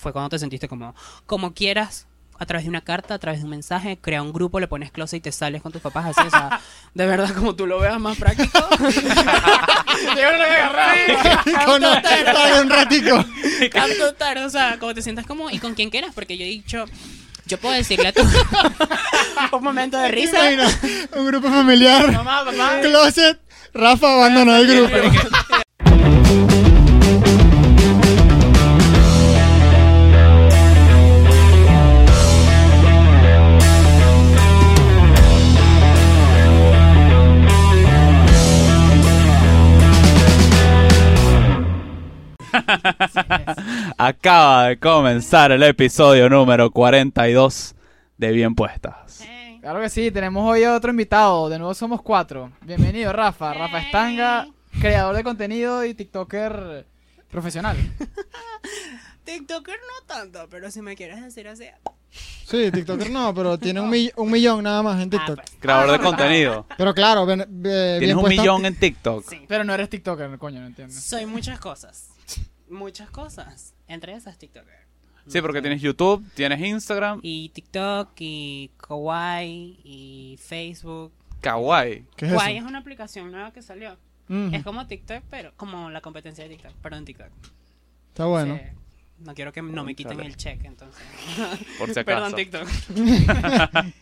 fue cuando te sentiste como, como quieras, a través de una carta, a través de un mensaje, crea un grupo, le pones closet y te sales con tus papás así, o sea, de verdad, como tú lo veas más práctico. Con un ratico. Canto tarde, o sea, como te sientas como, y con quién quieras, porque yo he dicho, yo puedo decirle a tu un momento de risa. Imagina, un grupo familiar. Mamá, mamá. Closet. Rafa abandonó el grupo. Acaba de comenzar el episodio número 42 de Bien Puestas. Claro que sí, tenemos hoy a otro invitado. De nuevo somos cuatro. Bienvenido, Rafa. Rafa Estanga, creador de contenido y TikToker profesional. TikToker no tanto, pero si me quieres decir así. Sí, TikToker no, pero tiene un, mill- un millón nada más en TikTok. Ah, pues, Creador de contenido. Pero claro, ve- Tienes bien un millón en TikTok. sí. Pero no eres TikToker, coño, no entiendo. Soy muchas cosas. Muchas cosas. Entre esas TikToker. Sí, porque tienes YouTube, tienes Instagram, Y TikTok, y Kawaii, y Facebook. Kawaii. ¿Qué es Kawaii eso? es una aplicación nueva que salió. Mm, Es como TikTok, pero como la competencia de TikTok, pero en TikTok. Está bueno. Sí. No quiero que no me quiten el check, entonces. Por si acaso. Perdón, TikTok.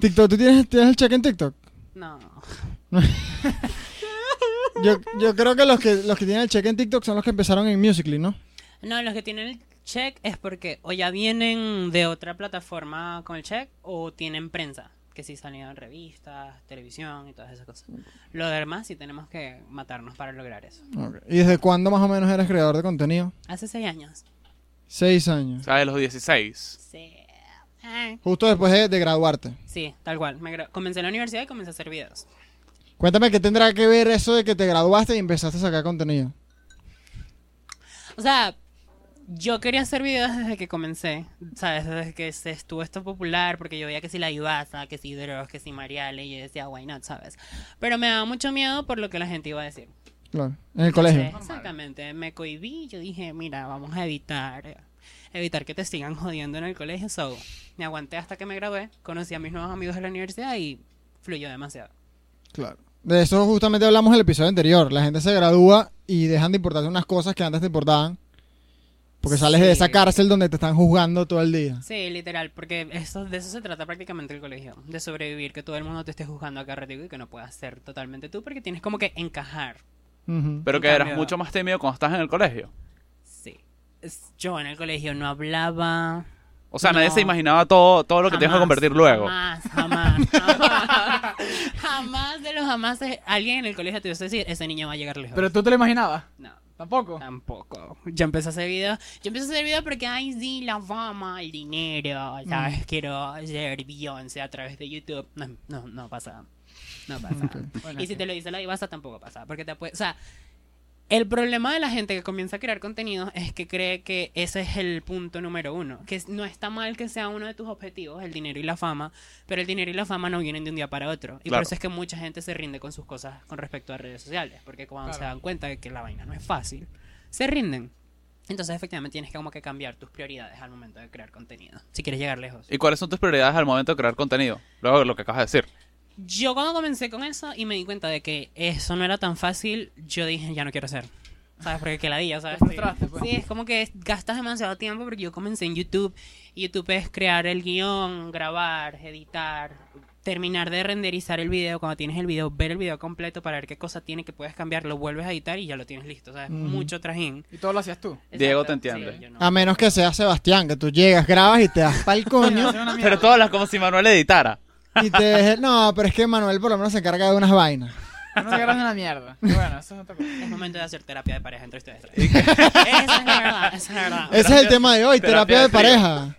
TikTok, ¿tú tienes, tienes el check en TikTok? No. Yo, yo creo que los que los que tienen el check en TikTok son los que empezaron en Musical.ly, ¿no? No, los que tienen el check es porque o ya vienen de otra plataforma con el check o tienen prensa, que sí salían en revistas, televisión y todas esas cosas. Lo demás sí tenemos que matarnos para lograr eso. Ok. ¿Y desde cuándo más o menos eres creador de contenido? Hace seis años. Seis años. O sea, de los 16. Sí. Ah, Justo después de, de graduarte. Sí, tal cual. Me gra- comencé en la universidad y comencé a hacer videos. Cuéntame qué tendrá que ver eso de que te graduaste y empezaste a sacar contenido. O sea, yo quería hacer videos desde que comencé, ¿sabes? Desde que se estuvo esto popular, porque yo veía que si la Ibasa, que si Dross, que si Mariale, y yo decía, why not, ¿sabes? Pero me daba mucho miedo por lo que la gente iba a decir. Claro. En el colegio. Sí, exactamente, me cohibí, yo dije, mira, vamos a evitar, evitar que te sigan jodiendo en el colegio, so, me aguanté hasta que me gradué, conocí a mis nuevos amigos de la universidad y fluyó demasiado. Claro. De eso justamente hablamos en el episodio anterior. La gente se gradúa y dejan de importarse unas cosas que antes te importaban. Porque sales de esa cárcel donde te están juzgando todo el día. Sí, literal, porque eso, de eso se trata prácticamente el colegio, de sobrevivir, que todo el mundo te esté juzgando acá ratito y que no puedas ser totalmente tú, porque tienes como que encajar. Pero En que eras mucho más tímido cuando estás en el colegio. Sí. Yo en el colegio no hablaba. O sea, nadie No. se imaginaba todo, todo lo que tienes que Jamás, convertir luego. Jamás, jamás, jamás. jamás de los jamás alguien en el colegio te iba a decir, ese niño va a llegar lejos. Pero tú te lo imaginabas. no. Tampoco. Tampoco. Yo empecé a hacer videos. Yo empecé a hacer videos porque, ay, sí, la fama, el dinero, ¿sabes? Quiero ser Beyoncé a través de YouTube. No, no, no pasa. No pasa. Bueno, Y si te lo dice la divasa, tampoco pasa. Porque te puede. O sea, el problema de la gente que comienza a crear contenido es que cree que ese es el punto número uno. Que no está mal que sea uno de tus objetivos, el dinero y la fama, pero el dinero y la fama no vienen de un día para otro. Y Claro. por eso es que mucha gente se rinde con sus cosas con respecto a redes sociales. Porque cuando Claro. se dan cuenta de que la vaina no es fácil, se rinden. Entonces, efectivamente, tienes que como que cambiar tus prioridades al momento de crear contenido. Si quieres llegar lejos. ¿Y cuáles son tus prioridades al momento de crear contenido? Luego de lo que acabas de decir. Yo cuando comencé con eso y me di cuenta de que eso no era tan fácil, yo dije, ya no quiero hacer. ¿Sabes? Porque que la día, ¿sabes? Pues. Sí, es como que gastas demasiado tiempo porque yo comencé en YouTube. Y YouTube es crear el guion, grabar, editar, terminar de renderizar el video. Cuando tienes el video, ver el video completo para ver qué cosa tiene que puedes cambiar, lo vuelves a editar y ya lo tienes listo. ¿sabes? Mucho trajín. Y todo lo hacías tú. Diego te entiende. sí, yo no. A menos que sea Sebastián, que tú llegas, grabas y te das pa'l coño. Pero tú hablas como si Manuel editara. Y te dejes- No, pero es que Manuel por lo menos se encarga de unas vainas. No te agarras una mierda. Y Bueno, eso es otra cosa. Es momento de hacer terapia de pareja entre ustedes tres. esa es la verdad, esa es la verdad. Ese es el tema de hoy, terapia, terapia de pareja.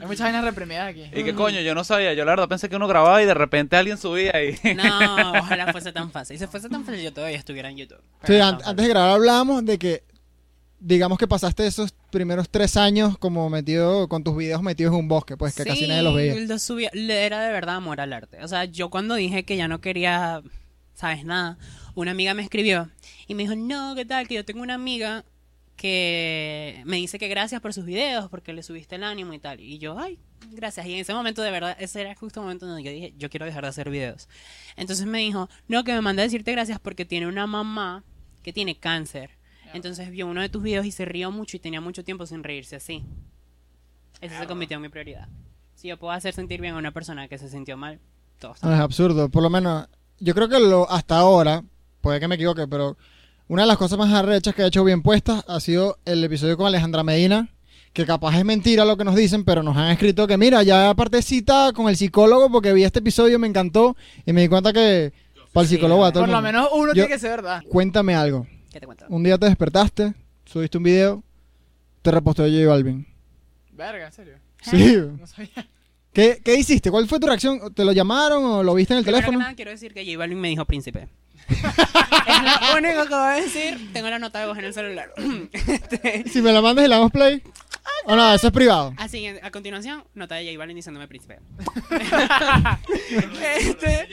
Hay muchas vainas reprimidas aquí. Y que coño, yo no sabía. Yo la verdad pensé que uno grababa y de repente alguien subía y... No, ojalá fuese tan fácil. Si fuese tan fácil, yo todavía estuviera en YouTube. Sí, no an- antes de grabar hablábamos de que, digamos que pasaste esos primeros tres años como metido, con tus videos metidos en un bosque, pues que casi nadie los veía. lo subía- le- era de verdad amor al arte. O sea, yo cuando dije que ya no quería, sabes nada, una amiga me escribió y me dijo, no, ¿qué tal? Que yo tengo una amiga que me dice que gracias por sus videos, porque le subiste el ánimo y tal. Y yo, ay, gracias. Y en ese momento, de verdad, ese era justo el momento donde yo dije, yo quiero dejar de hacer videos. Entonces me dijo, no, que me mandé a decirte gracias porque tiene una mamá que tiene cáncer. Entonces vio uno de tus videos y se rió mucho y tenía mucho tiempo sin reírse así. Eso se convirtió en mi prioridad. Si yo puedo hacer sentir bien a una persona que se sintió mal, todo está No, es absurdo. Por lo menos, yo creo que lo, hasta ahora, puede que me equivoque, pero una de las cosas más arrechas que he hecho bien puestas ha sido el episodio con Alejandra Medina, que capaz es mentira lo que nos dicen, pero nos han escrito que mira, ya aparte cita con el psicólogo porque vi este episodio, me encantó y me di cuenta que para el Sí, psicólogo a todo Por el lo mundo. menos uno Yo- tiene que ser verdad. Cuéntame algo. ¿Qué te cuento? Un día te despertaste, subiste un video, te reposteó J Balvin. Verga, en serio. Sí. No sabía. ¿Qué, ¿Qué hiciste? ¿Cuál fue tu reacción? ¿Te lo llamaron o lo viste en el Primero que teléfono? nada, quiero decir que J Balvin me dijo príncipe. es lo único que voy a decir. Tengo la nota de voz en el celular. Este, Si me la mandas y le damos play. O no, eso es privado. así, a continuación, nota de J Balvin diciéndome príncipe. Este,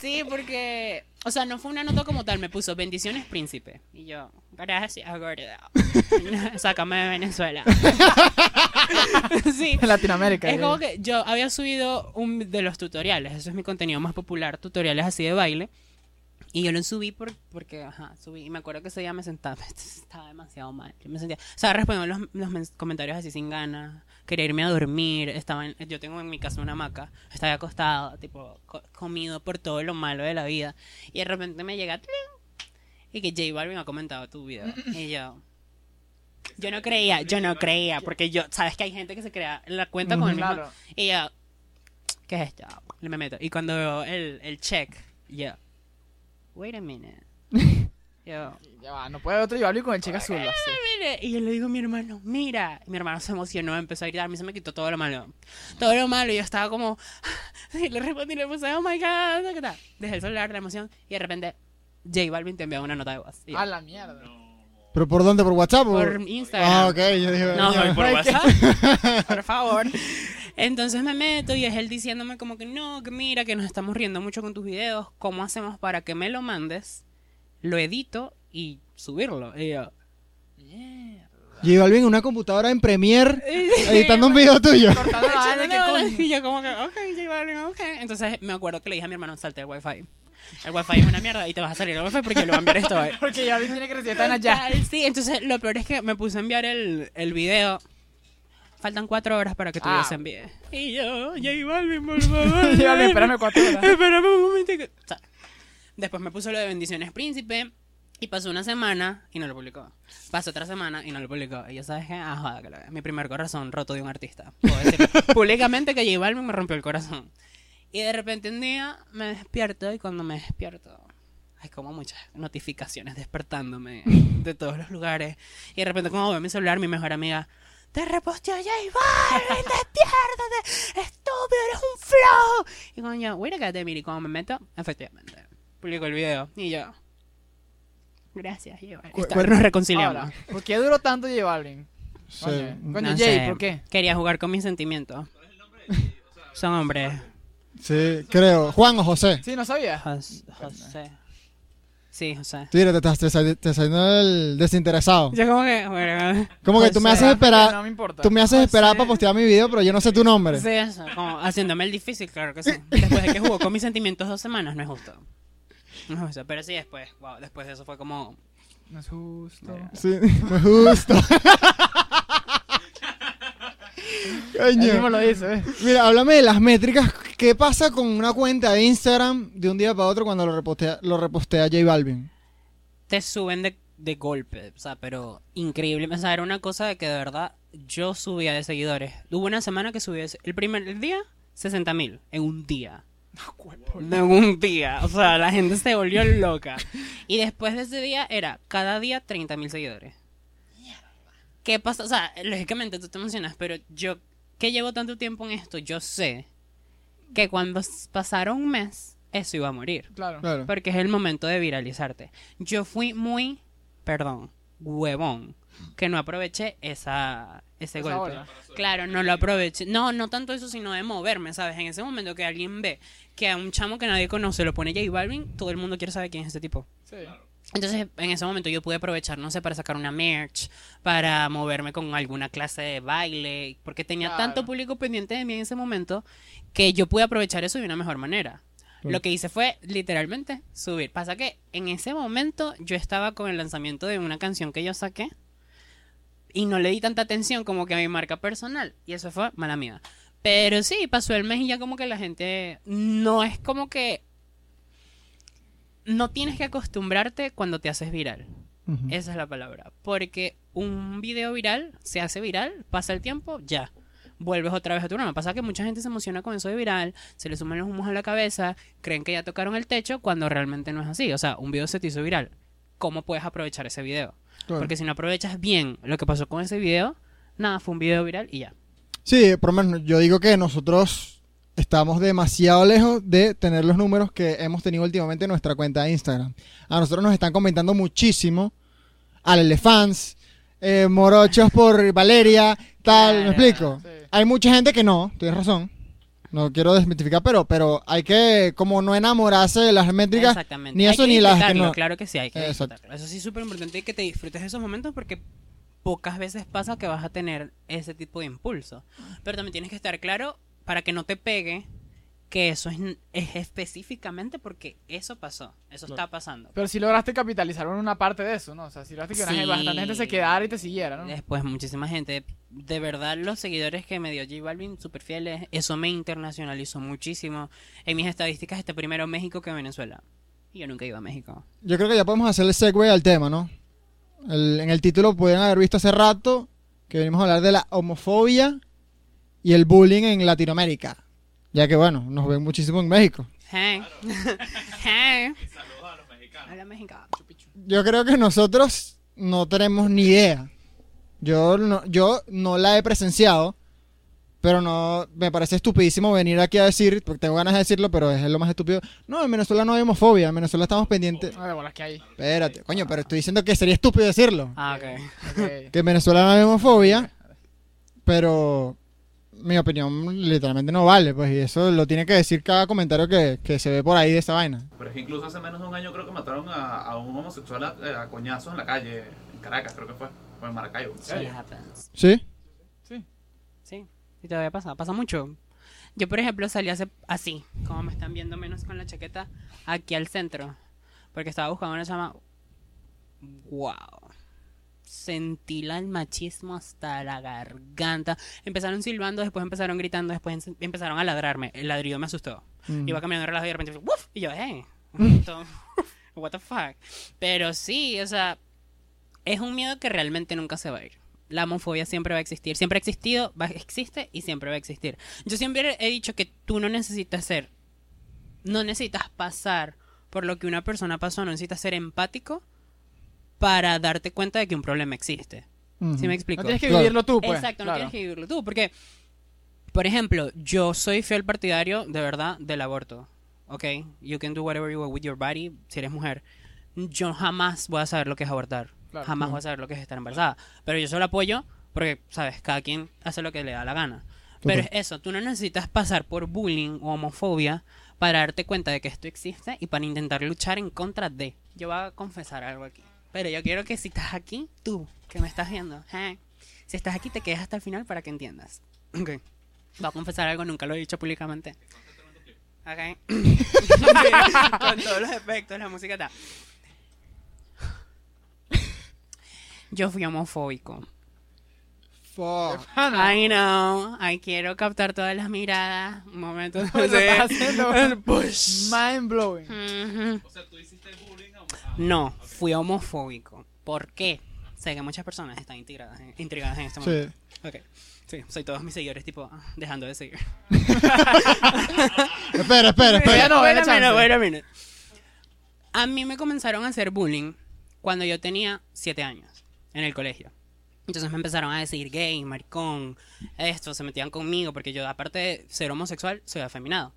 sí, porque... O sea, no fue una nota como tal. Me puso bendiciones príncipe. Y yo, gracias, gorda. Sácame de Venezuela. sí. En Latinoamérica. Es como que yo había subido un de los tutoriales, eso es mi contenido más popular, tutoriales así de baile. Y yo lo subí por, porque, ajá, subí. Y me acuerdo que ese día me sentaba, estaba demasiado mal. Yo me sentía, o sea, respondiendo los, los comentarios así sin ganas. Quería irme a dormir. Estaba en- yo tengo en mi casa una hamaca. Estaba acostado, tipo, co- comido por todo lo malo de la vida. Y de repente me llega, y que J Balvin ha comentado tu video. Y yo, yo no creía, yo no creía, porque yo, sabes que hay gente que se crea la cuenta con el mismo. Claro. Y yo, ¿qué es esto? Le me meto. Y cuando veo el, el check, yo, wait a minute. Yo, Ya va, no puede otro llevarlo con el cheque azul. así. Y yo le digo a mi hermano, mira. Y mi hermano se emocionó, empezó a gritar. A mí se me quitó todo lo malo. Todo lo malo. Y yo estaba como, y le respondí, le puse, oh my god. ¿qué tal? Dejé el celular de la emoción. Y de repente, J Balvin te envió una nota de voz. Y yo, A la mierda. ¿Pero por dónde? ¿Por WhatsApp? o- por Instagram. Ah, ok. Yo dije, No, coño, por WhatsApp. por favor. Entonces me meto y es él diciéndome como que no, que mira, que nos estamos riendo mucho con tus videos. ¿Cómo hacemos para que me lo mandes? Lo edito y subirlo. Y yo, J Balvin en una computadora en Premiere editando un video tuyo. Y yo como que, ok, J Balvin, ok. Entonces me acuerdo que le dije a mi hermano, salte el wifi. El wifi es una mierda y te vas a salir el wifi porque yo le voy a enviar esto hoy. Porque ya tiene que recibir ya. Total, Sí, entonces lo peor es que me puse a enviar el, el video. Faltan cuatro horas para que tu Ah. video se envíe. Y yo, J Balvin, por favor. Ya le espérame cuatro horas. Espérame un momentico. O sea, después me puso lo de Bendiciones Príncipe. Y pasó una semana y no lo publicó. Pasó otra semana y no lo publicó. Y yo sabes que, ah, joda, que lo- mi primer corazón roto de un artista. Puedo decir públicamente que J Balvin me rompió el corazón. Y de repente un día me despierto y cuando me despierto hay como muchas notificaciones despertándome de todos los lugares. Y de repente como veo mi celular, mi mejor amiga, te reposteó J Balvin, despiértate, estúpido, eres un flow. Y coño, wait a minute, y cuando me meto, efectivamente, publico el video. Y yo, gracias, J Balvin. Cu- nos reconciliamos. Ahora, ¿por qué duró tanto J Balvin? Sí. Coño, coño, No Jay, sé, ¿por qué? Quería jugar con mis sentimientos. Son hombres. Sí, creo. Juan o José. Sí, no sabía. Jos- José. Sí. Tira, te estás te, estás- saliendo el desinteresado. Yo como que, bueno, Como que tú me haces esperar. No me importa. Tú me haces esperar para postear mi video, pero yo no sé tu nombre. Sí, eso, como haciéndome el difícil, claro que sí. Después de que jugó con mis sentimientos dos semanas, no es justo. No es justo, pero sí después, wow, después de eso fue como... No es justo. Sí, me gusta. Él mismo Coño. lo dice, ¿eh? Mira, háblame de las métricas. ¿Qué pasa con una cuenta de Instagram de un día para otro cuando lo repostea, lo repostea J Balvin? Te suben de, de golpe, o sea, pero increíble. O sea, era una cosa de que de verdad yo subía de seguidores. Hubo una semana que subí, el primer día, 60 mil, en un día. En un día, o sea, la gente se volvió loca. Y después de ese día era cada día 30 mil seguidores. ¿Qué pasa? O sea, lógicamente tú te emocionas, pero yo que llevo tanto tiempo en esto, yo sé que cuando pasara un mes, eso iba a morir. Claro. Claro. Porque es el momento de viralizarte. Yo fui muy, perdón, huevón, que no aproveché esa, ese Esa golpe. Claro, no lo aproveché. No, no tanto eso, sino de moverme, ¿sabes? En ese momento que alguien ve que a un chamo que nadie conoce lo pone J Balvin, todo el mundo quiere saber quién es ese tipo. Sí. Entonces, en ese momento yo pude aprovechar, no sé, para sacar una merch, para moverme con alguna clase de baile, porque tenía Claro. tanto público pendiente de mí en ese momento que yo pude aprovechar eso de una mejor manera. Lo que hice fue literalmente subir. Pasa que en ese momento yo estaba con el lanzamiento de una canción que yo saqué y no le di tanta atención como que a mi marca personal. Y eso fue mala mía. Pero sí, pasó el mes y ya como que la gente no es como que... No tienes que acostumbrarte cuando te haces viral. Esa es la palabra. Porque un video viral se hace viral, pasa el tiempo, ya. Vuelves otra vez a tu norma. Pasa que mucha gente se emociona con eso de viral, se le suman los humos a la cabeza, creen que ya tocaron el techo cuando realmente no es así. O sea, un video se te hizo viral. ¿Cómo puedes aprovechar ese video? Claro. Porque si no aprovechas bien lo que pasó con ese video, nada, fue un video viral y ya. Sí, por lo menos yo digo que nosotros estamos demasiado lejos de tener los números que hemos tenido últimamente en nuestra cuenta de Instagram. A nosotros nos están comentando muchísimo. Al Elefants, eh, Morochos por Valeria, tal, ¿me explico? sí. Hay mucha gente que no, tienes razón. No quiero desmitificar, pero, pero hay que como no enamorarse de las métricas. Exactamente. ni Hay eso que ni las que no. Claro que sí, hay que disfrutarlo. Eso sí es súper importante que te disfrutes de esos momentos porque pocas veces pasa que vas a tener ese tipo de impulso. Pero también tienes que estar claro para que no te pegue que eso es, es específicamente porque eso pasó, eso está pasando. Pero si lograste capitalizar en una parte de eso, ¿no? O sea, si lograste que Sí. bastante gente se quedara y te siguiera, ¿no? Después muchísima gente, de verdad los seguidores que me dio J Balvin, súper fieles, eso me internacionalizó muchísimo. En mis estadísticas está primero México que Venezuela. Y yo nunca iba a México. Yo creo que ya podemos hacerle segue al tema, ¿no? El- en el título pudieron haber visto hace rato que venimos a hablar de la homofobia y el bullying en Latinoamérica. Ya que, bueno, nos ven muchísimo en México. Hey. hey. Saludos a los mexicanos. Hola, mexicano. Yo creo que nosotros no tenemos ni idea. Yo no, yo no la he presenciado, pero no me parece estupidísimo venir aquí a decir, porque tengo ganas de decirlo, pero es lo más estúpido. No, en Venezuela no hay homofobia, en Venezuela estamos pendientes. No, de bolas que hay. Espérate, coño, pero estoy diciendo que sería estúpido decirlo. Ah, ok. Ok. que en Venezuela no hay homofobia, pero mi opinión literalmente no vale, pues, y eso lo tiene que decir cada comentario que, que se ve por ahí de esa vaina. Pero es que incluso hace menos de un año creo que mataron a, a un homosexual a, eh, a coñazos en la calle, en Caracas creo que fue, o en Maracaibo. Happens. ¿Sí? Sí. Sí, y todavía pasa, pasa mucho. Yo, por ejemplo, salí hace así, como me están viendo menos con la chaqueta, aquí al centro, porque estaba buscando una chama. ¡Wow! Sentí la- el machismo hasta la garganta. Empezaron silbando, después empezaron gritando, después en- empezaron a ladrarme. El ladrido me asustó. Mm. Iba caminando relajado y de repente, ¡wuf! Y yo, ¡eh! Esto- What the fuck. Pero sí, o sea, es un miedo que realmente nunca se va a ir. La homofobia siempre va a existir. Siempre ha existido, va, existe y siempre va a existir. Yo siempre he dicho que tú no necesitas ser, no necesitas pasar por lo que una persona pasó, no necesitas ser empático para darte cuenta de que un problema existe. Ujú. ¿Sí me explico? No tienes que vivirlo tú, pues. Exacto, no Claro. tienes que vivirlo tú. Porque, por ejemplo, yo soy fiel partidario, de verdad, del aborto. ¿Ok? You can do whatever you want with your body si eres mujer. Yo jamás voy a saber lo que es abortar. Claro. jamás voy a saber lo que es estar embarazada. Pero yo solo apoyo porque, ¿sabes? Cada quien hace lo que le da la gana. Pero es eso, tú no necesitas pasar por bullying o homofobia para darte cuenta de que esto existe y para intentar luchar en contra de. Yo voy a confesar algo aquí. Pero yo quiero que si estás aquí, tú, que me estás viendo, ¿eh? si estás aquí, te quedes hasta el final para que entiendas. Ok. Voy a confesar algo, nunca lo he dicho públicamente. Ok. Con todos los efectos, la música está. Yo fui homofóbico. Fuck. I know, I quiero captar todas las miradas. Un momento. haciendo Push. mind blowing. Ujú. O sea, tú hiciste bullying No, fui homofóbico. ¿Por qué? Sé que muchas personas están intrigadas en, intrigadas en este momento. Sí. Ok. Sí, soy todos mis seguidores, tipo, ah, dejando de seguir. Espera, espera, espera. no, Wait a wait a minute. A mí me comenzaron a hacer bullying cuando yo tenía 7 años en el colegio. Entonces me empezaron a decir gay, maricón, esto, se metían conmigo porque yo, aparte de ser homosexual, soy afeminado.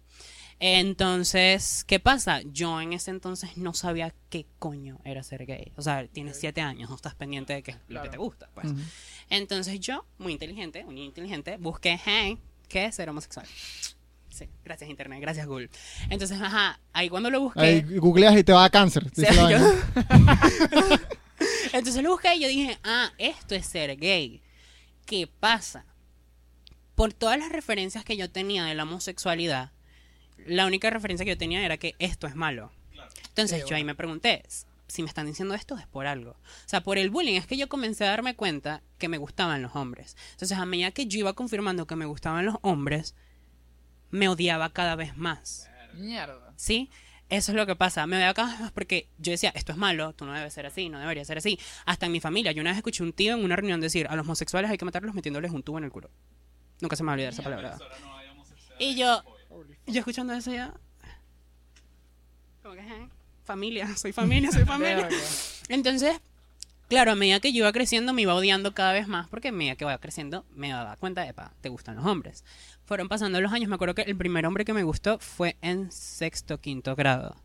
Entonces, ¿qué pasa? Yo en ese entonces no sabía qué coño era ser gay. O sea, tienes 7 años, no estás pendiente de qué es lo Claro. que te gusta. Pues. Entonces yo, muy inteligente, un niño inteligente, busqué, hey, ¿qué es ser homosexual? Sí, gracias internet, gracias Google. Entonces, ajá, ahí cuando lo busqué... Ahí googleas y te va a cáncer. Sí, dice la yo- vaina. Entonces lo busqué y yo dije, ah, esto es ser gay. ¿Qué pasa? Por todas las referencias que yo tenía de la homosexualidad, la única referencia que yo tenía era que esto es malo. Entonces Sí, yo ahí me pregunté, si me están diciendo esto es por algo. O sea, por el bullying es que yo comencé a darme cuenta que me gustaban los hombres. Entonces a medida que yo iba confirmando que me gustaban los hombres, me odiaba cada vez más. Mierda. ¿Sí? Eso es lo que pasa. Me odiaba cada vez más porque yo decía, esto es malo, tú no debes ser así, no debería ser así. Hasta en mi familia. Yo una vez escuché un tío en una reunión decir, a los homosexuales hay que matarlos metiéndoles un tubo en el culo. Nunca se me va a olvidar esa palabra. Y yo, yo escuchando eso ya... Como que, "Eh, familia, soy familia, soy familia. Entonces, claro, a medida que yo iba creciendo me iba odiando cada vez más porque a medida que iba creciendo me daba cuenta de, pa, te gustan los hombres. Fueron pasando los años, me acuerdo que el primer hombre que me gustó fue en sexto, quinto grado.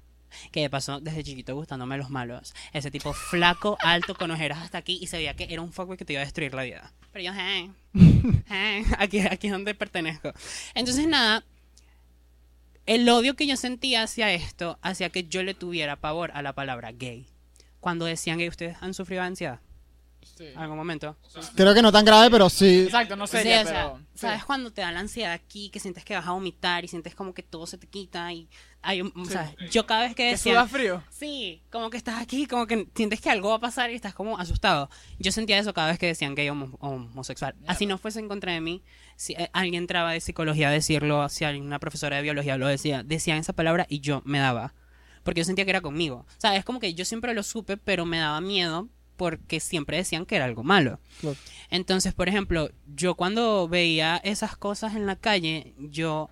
Que pasó desde chiquito gustándome los malos. Ese tipo flaco, alto, con ojeras hasta aquí y se veía que era un fuckboy que te iba a destruir la vida. Pero yo, hey, hey, aquí, aquí es donde pertenezco. Entonces, nada, el odio que yo sentía hacia esto hacía que yo le tuviera pavor a la palabra gay. Cuando decían que ustedes han sufrido ansiedad Sí. en algún momento. Creo que no tan grave, pero sí. Exacto, no Sí, sería, o sea, pero... sí. ¿sabes cuando te da la ansiedad aquí, que sientes que vas a vomitar y sientes como que todo se te quita y hay un, o Sí. sea, yo cada vez que ¿Que decía suda frío? Sí, como que estás aquí, como que sientes que algo va a pasar y estás como asustado. Yo sentía eso cada vez que decían gay o homo- homosexual. Así no fuese en contra de mí, si eh, alguien entraba de psicología a decirlo, si alguna profesora de biología lo decía, decían esa palabra y yo me daba. Porque yo sentía que era conmigo. O sea, es como que yo siempre lo supe, pero me daba miedo porque siempre decían que era algo malo. Claro. Entonces, por ejemplo, yo cuando veía esas cosas en la calle, yo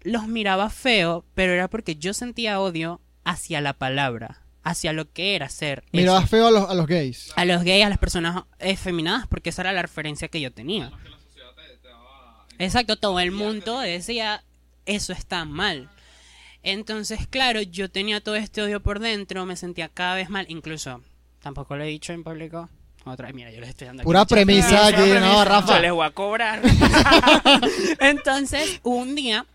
los miraba feo, pero era porque yo sentía odio hacia la palabra, hacia lo que era ser. Mirabas feo a los, a los gays. A los gays, a las personas efeminadas, porque esa era la referencia que yo tenía. Exacto, todo el mundo decía, eso está mal. Entonces, claro, yo tenía todo este odio por dentro, me sentía cada vez mal, incluso, tampoco lo he dicho en público. Otra, mira, yo les estoy dando Pura premisa aquí, premisa. no, Rafa. Yo les voy a cobrar. Entonces, un día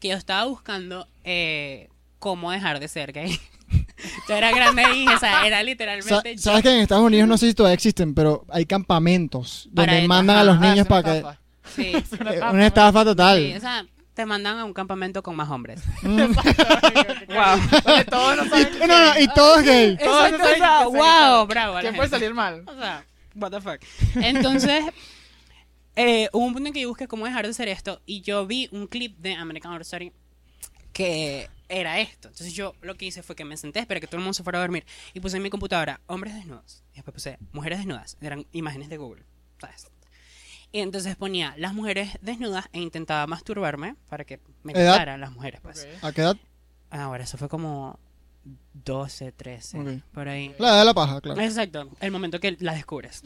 que yo estaba buscando eh, cómo dejar de ser gay. Yo era grande y, o sea, era Sa- literalmente yo. Sabes que en Estados Unidos no sé si todavía existen, pero hay campamentos donde mandan a los niños es para que. Sí. Eh, Una estafa total. Sí, o sea, te mandan a un campamento con más hombres. Mm. wow. Todos no saben No, no, y todo es gay. Todos Exacto, saben o sea, que se wow, bravo. ¿Qué puede salir mal? O sea, what the fuck. Entonces, eh, hubo un punto en que yo busqué cómo dejar de hacer esto y yo vi un clip de American Horror Story que era esto. Entonces yo lo que hice fue que me senté, esperé que todo el mundo se fuera a dormir y puse en mi computadora hombres desnudos. Y después puse mujeres desnudas. Eran imágenes de Google. ¿sabes? Y entonces ponía las mujeres desnudas e intentaba masturbarme para que me ¿Edad? gustaran las mujeres. Pues. ¿A qué edad? Ahora, eso fue como 12, 13, Ok. por ahí. La edad de la paja, claro. Exacto, el momento que la descubres.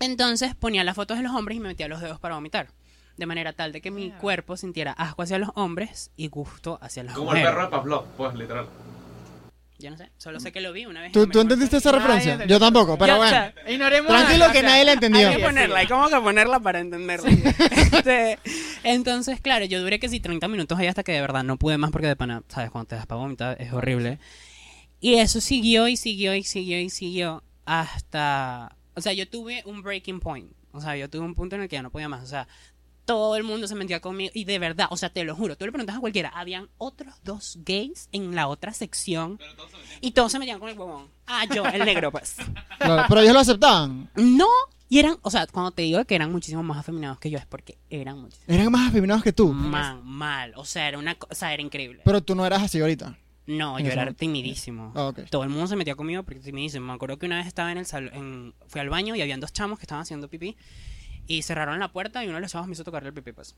Entonces ponía las fotos de los hombres y me metía los dedos para vomitar. De manera tal de que mi cuerpo sintiera asco hacia los hombres y gusto hacia las Como el mujeres. perro de Pavlov, pues, literal. Yo no sé, solo sé que lo vi una vez. ¿Tú, tú entendiste esa referencia? Yo tampoco, pero Ya, bueno. o sea, Ignoremos Tranquilo la- que o sea, nadie la entendió. Hay que ponerla, hay como que ponerla para entenderla. Este, entonces, claro, yo duré que sí 30 minutos ahí hasta que de verdad no pude más porque de pana, ¿sabes? Cuando te das para vomitar es horrible. Y eso siguió y siguió y siguió y siguió hasta... O sea, yo tuve un breaking point. O sea, yo tuve un punto en el que ya no podía más. O sea, todo el mundo se metía conmigo. Y de verdad, o sea, te lo juro, tú le preguntas a cualquiera, habían otros dos gays en la otra sección. Y todos se metían con el huevón. Ah, yo, el negro, pues. Claro, pero ellos lo aceptaban. No, y eran, o sea, cuando te digo que eran muchísimo más afeminados que yo, es porque eran muchísimo Eran más afeminados que tú. man, mal. O sea, era una cosa, era increíble. Pero tú no eras así ahorita. No, yo era momento. timidísimo. Ah. Todo el mundo se metía conmigo porque timidísimo. Me acuerdo que una vez estaba en el salón, fui al baño y habían dos chamos que estaban haciendo pipí y cerraron la puerta y uno de los chavos me hizo tocarle el pipí, pues.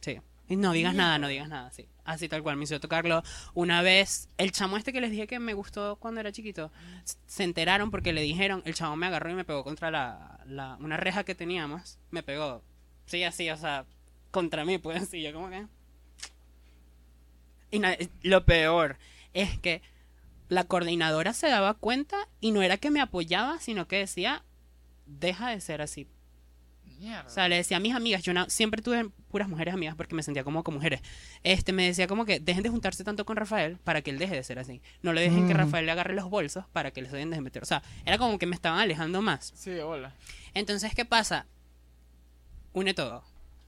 Sí. Y no digas nada, no digas nada, sí. Así tal cual, me hizo tocarlo. Una vez, el chamo este que les dije que me gustó cuando era chiquito, se enteraron porque le dijeron, el chamo me agarró y me pegó contra la, una reja que teníamos. Me pegó. Sí, así, o sea, contra mí, pues, y yo como que... Y lo peor es que la coordinadora se daba cuenta y no era que me apoyaba, sino que decía, deja de ser así. Mierda. O sea, le decía a mis amigas, yo no- siempre tuve puras mujeres amigas porque me sentía como con mujeres. Este me decía como que dejen de juntarse tanto con Rafael para que él deje de ser así. No le dejen que Ujú. Rafael le agarre los bolsos para que les dejen de meter. O sea, era como que me estaban alejando más. Sí, hola. Entonces, ¿qué pasa? Une todo.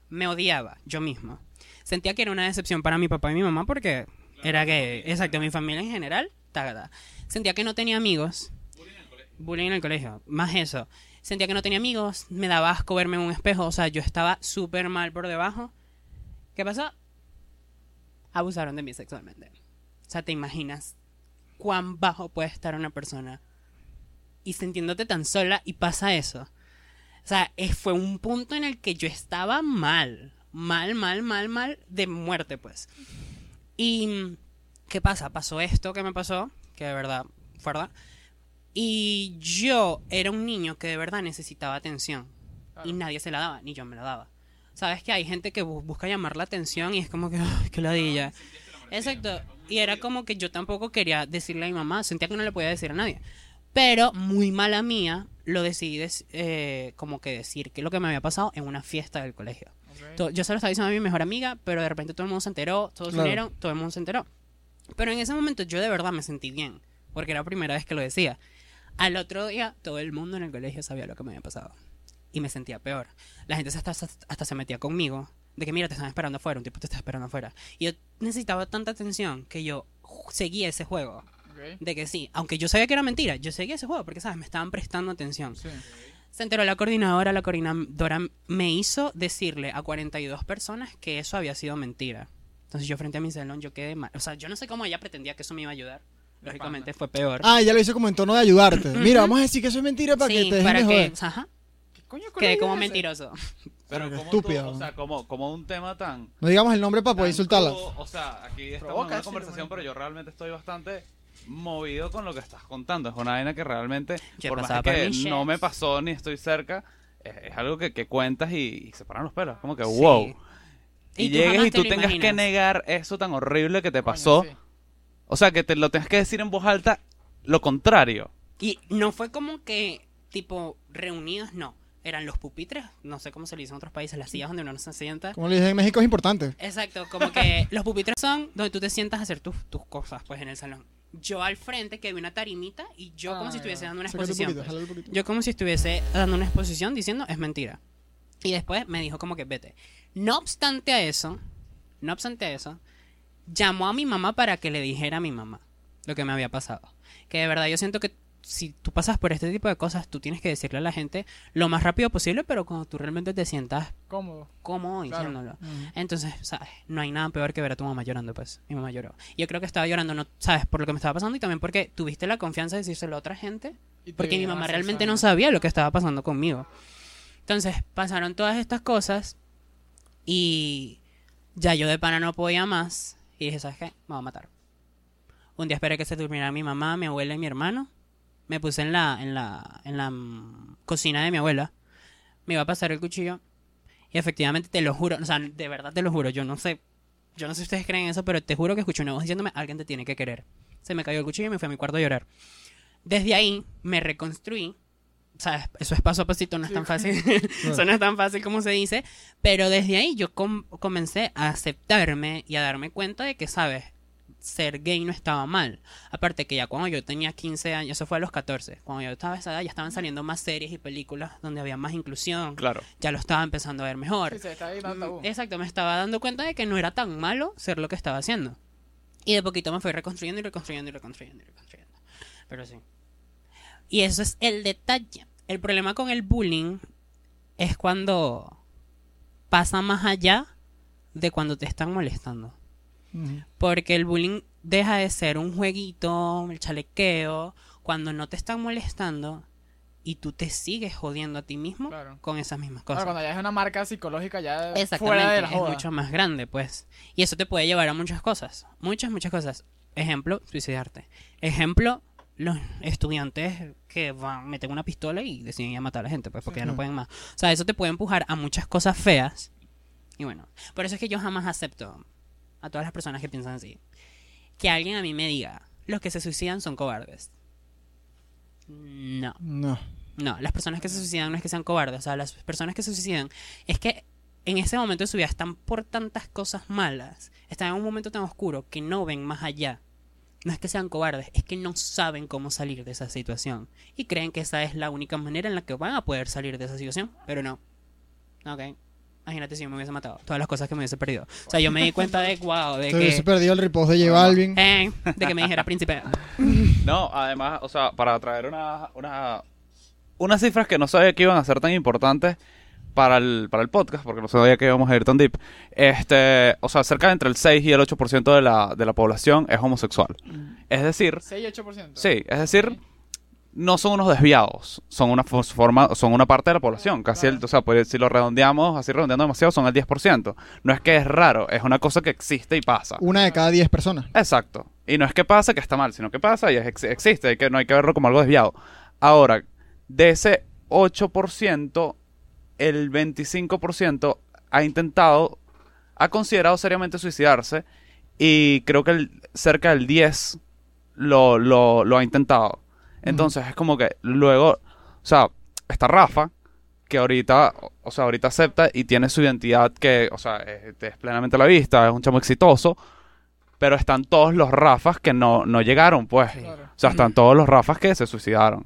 Me odiaba yo mismo. Sentía que era una decepción para mi papá y mi mamá porque era que, exacto, mi familia en general, tagada. Sentía que no tenía amigos. Bullying en el colegio. Más eso. Sentía que no tenía amigos. Me daba asco verme en un espejo. O sea, yo estaba súper mal por debajo. ¿Qué pasó? Abusaron de mí sexualmente. O sea, ¿te imaginas cuán bajo puede estar una persona? Y sintiéndote tan sola y pasa eso. O sea, fue un punto en el que yo estaba mal. Mal, mal, mal, mal. De muerte, pues. Y. ¿Qué pasa? Pasó esto que me pasó. Que de verdad fue verdad. Y yo era un niño que de verdad necesitaba atención. Y nadie se la daba, ni yo me la daba. Sabes que hay gente que bu- busca llamar la atención y es como que, ay, qué ladilla. Exacto. Y era como que yo tampoco quería decirle a mi mamá, sentía que no le podía decir a nadie. Pero muy mala mía, lo decidí eh, como que decir que lo que me había pasado en una fiesta del colegio. Yo se lo estaba diciendo a mi mejor amiga, pero de repente todo el mundo se enteró, todos se Claro. unieron, todo el mundo se enteró. Pero en ese momento yo de verdad me sentí bien, porque era la primera vez que lo decía. Al otro día, todo el mundo en el colegio sabía lo que me había pasado. Y me sentía peor. La gente hasta, hasta se metía conmigo. De que, mira, te están esperando afuera, un tipo te está esperando afuera. Y yo necesitaba tanta atención que yo seguía ese juego. De que sí, aunque yo sabía que era mentira, yo seguía ese juego porque, ¿sabes? Me estaban prestando atención. Sí. Se enteró la coordinadora, la coordinadora me hizo decirle a 42 personas que eso había sido mentira. Entonces yo frente a mi salón, yo quedé mal. O sea, yo no sé cómo ella pretendía que eso me iba a ayudar. Lógicamente fue peor. Ah, ya lo hizo como en tono de ayudarte. Mira, vamos a decir que eso es mentira para que sí, te dejen para de que, joder. ajá, ¿Qué coño quedé como es ese? mentiroso. Pero como estúpido. o sea, como, como un tema tan... No digamos el nombre para poder tan insultarla. crudo, O sea, aquí estamos Provoca, en una conversación, pero yo realmente estoy bastante movido con lo que estás contando. Es una vaina que realmente, por más que mis no me pasó ni estoy cerca, es, es algo que, que cuentas y, y se paran los pelos. Como que, Sí. wow. Y, Y tú llegues jamás y te tú lo tengas que imaginas. negar eso tan horrible que te Coño, pasó. sí. O sea, que te lo tengas que decir en voz alta lo contrario. Y no fue como que, tipo, reunidos, no. Eran los pupitres, no sé cómo se le dice en otros países, las sillas donde uno se sienta. Como le dije en México es importante. Exacto, como que los pupitres son donde tú te sientas a hacer tus, tus cosas, pues, en el salón. Yo al frente, que vi una tarimita, y yo como Ah, si estuviese ya. dando una exposición. poquito, pues. poquito. Yo como si estuviese dando una exposición diciendo es mentira. Y después me dijo como que vete. No obstante a eso, no obstante a eso, llamó a mi mamá para que le dijera a mi mamá lo que me había pasado. Que de verdad yo siento que si tú pasas por este tipo de cosas, tú tienes que decirle a la gente lo más rápido posible, pero cuando tú realmente te sientas Cómodo. cómodo Claro. diciéndolo. Entonces, ¿sabes? No hay nada peor que ver a tu mamá llorando, pues. Mi mamá lloró. Yo creo que estaba llorando, no, ¿sabes? Por lo que me estaba pasando y también porque tuviste la confianza de decírselo a otra gente. Y Porque mi mamá realmente no sabía lo que estaba pasando conmigo. Entonces, pasaron todas estas cosas y ya yo de pana no podía más. Y dije, ¿sabes qué? Me voy a matar. Un día esperé que se durmiera mi mamá, mi abuela y mi hermano. Me puse en la, en la, en la mm, cocina de mi abuela. Me iba a pasar el cuchillo. Y efectivamente, te lo juro, o sea, de verdad te lo juro, yo no sé, yo no sé si ustedes creen eso, pero te juro que escuché una voz diciéndome, alguien te tiene que querer. Se me cayó el cuchillo y me fui a mi cuarto a llorar. Desde ahí me reconstruí. ¿Sabes? Eso es paso a pasito, no es tan fácil. Eso no es tan fácil como se dice. Pero desde ahí yo com- comencé a aceptarme y a darme cuenta de que, ¿sabes? Ser gay no estaba mal. Aparte que ya cuando yo tenía 15 años, eso fue a los 14, cuando yo estaba a esa edad ya estaban saliendo más series y películas donde había más inclusión. Claro. Ya lo estaba empezando a ver mejor. Sí, se está ahí, no, tabú. Exacto, me estaba dando cuenta de que no era tan malo ser lo que estaba haciendo. Y de poquito me fui reconstruyendo y reconstruyendo y reconstruyendo y reconstruyendo. Pero sí. Y eso es el detalle. El problema con el bullying es cuando pasa más allá de cuando te están molestando. Porque el bullying deja de ser un jueguito, el chalequeo, cuando no te están molestando y tú te sigues jodiendo a ti mismo Claro. con esas mismas Claro, cosas. cuando ya es una marca psicológica ya fuera de la es mucho más grande, pues. Y eso te puede llevar a muchas cosas. Muchas, muchas cosas. Ejemplo, suicidarte. Ejemplo, los estudiantes que van, meten una pistola y deciden ir a matar a la gente, pues, porque ya no pueden más. O sea, eso te puede empujar a muchas cosas feas. Y bueno, por eso es que yo jamás acepto a todas las personas que piensan así. Que alguien a mí me diga, los que se suicidan son cobardes. No. No. No, las personas que se suicidan no es que sean cobardes, o sea, las personas que se suicidan es que en ese momento de su vida están por tantas cosas malas, están en un momento tan oscuro que no ven más allá. No es que sean cobardes, es que no saben cómo salir de esa situación. Y creen que esa es la única manera en la que van a poder salir de esa situación, pero no. Ok. Imagínate si yo me hubiese matado. Todas las cosas que me hubiese perdido. O sea, yo me di cuenta de, wow, de Se hubiese que... perdido el repost de J Balvin. eh, de que me dijera príncipe. No, además, o sea, para traer una, una, unas cifras que no sabía que iban a ser tan importantes para el, para el podcast, porque no sabía que íbamos a ir tan deep. Este, o sea, cerca de entre el 6 y el 8% de la, de la población es homosexual. Es decir, 6 y 8%. sí, es decir, no son unos desviados, son una fo- forma, son una parte de la población, casi el, o sea, pues, si lo redondeamos, así redondeando demasiado, son el 10%. No es que es raro, es una cosa que existe y pasa. Una de cada diez personas. Exacto. Y no es que pasa que está mal, sino que pasa y es- ex- existe, y que no hay que verlo como algo desviado. Ahora, de ese 8%, el 25% ha intentado, ha considerado seriamente suicidarse y creo que el- cerca del 10 lo, lo, lo ha intentado. Entonces es como que luego, o sea, está Rafa, que ahorita, o sea, ahorita acepta y tiene su identidad que, o sea, es, es plenamente a la vista, es un chamo exitoso, pero están todos los Rafas que no, no llegaron, pues. Claro. O sea, están todos los Rafas que se suicidaron.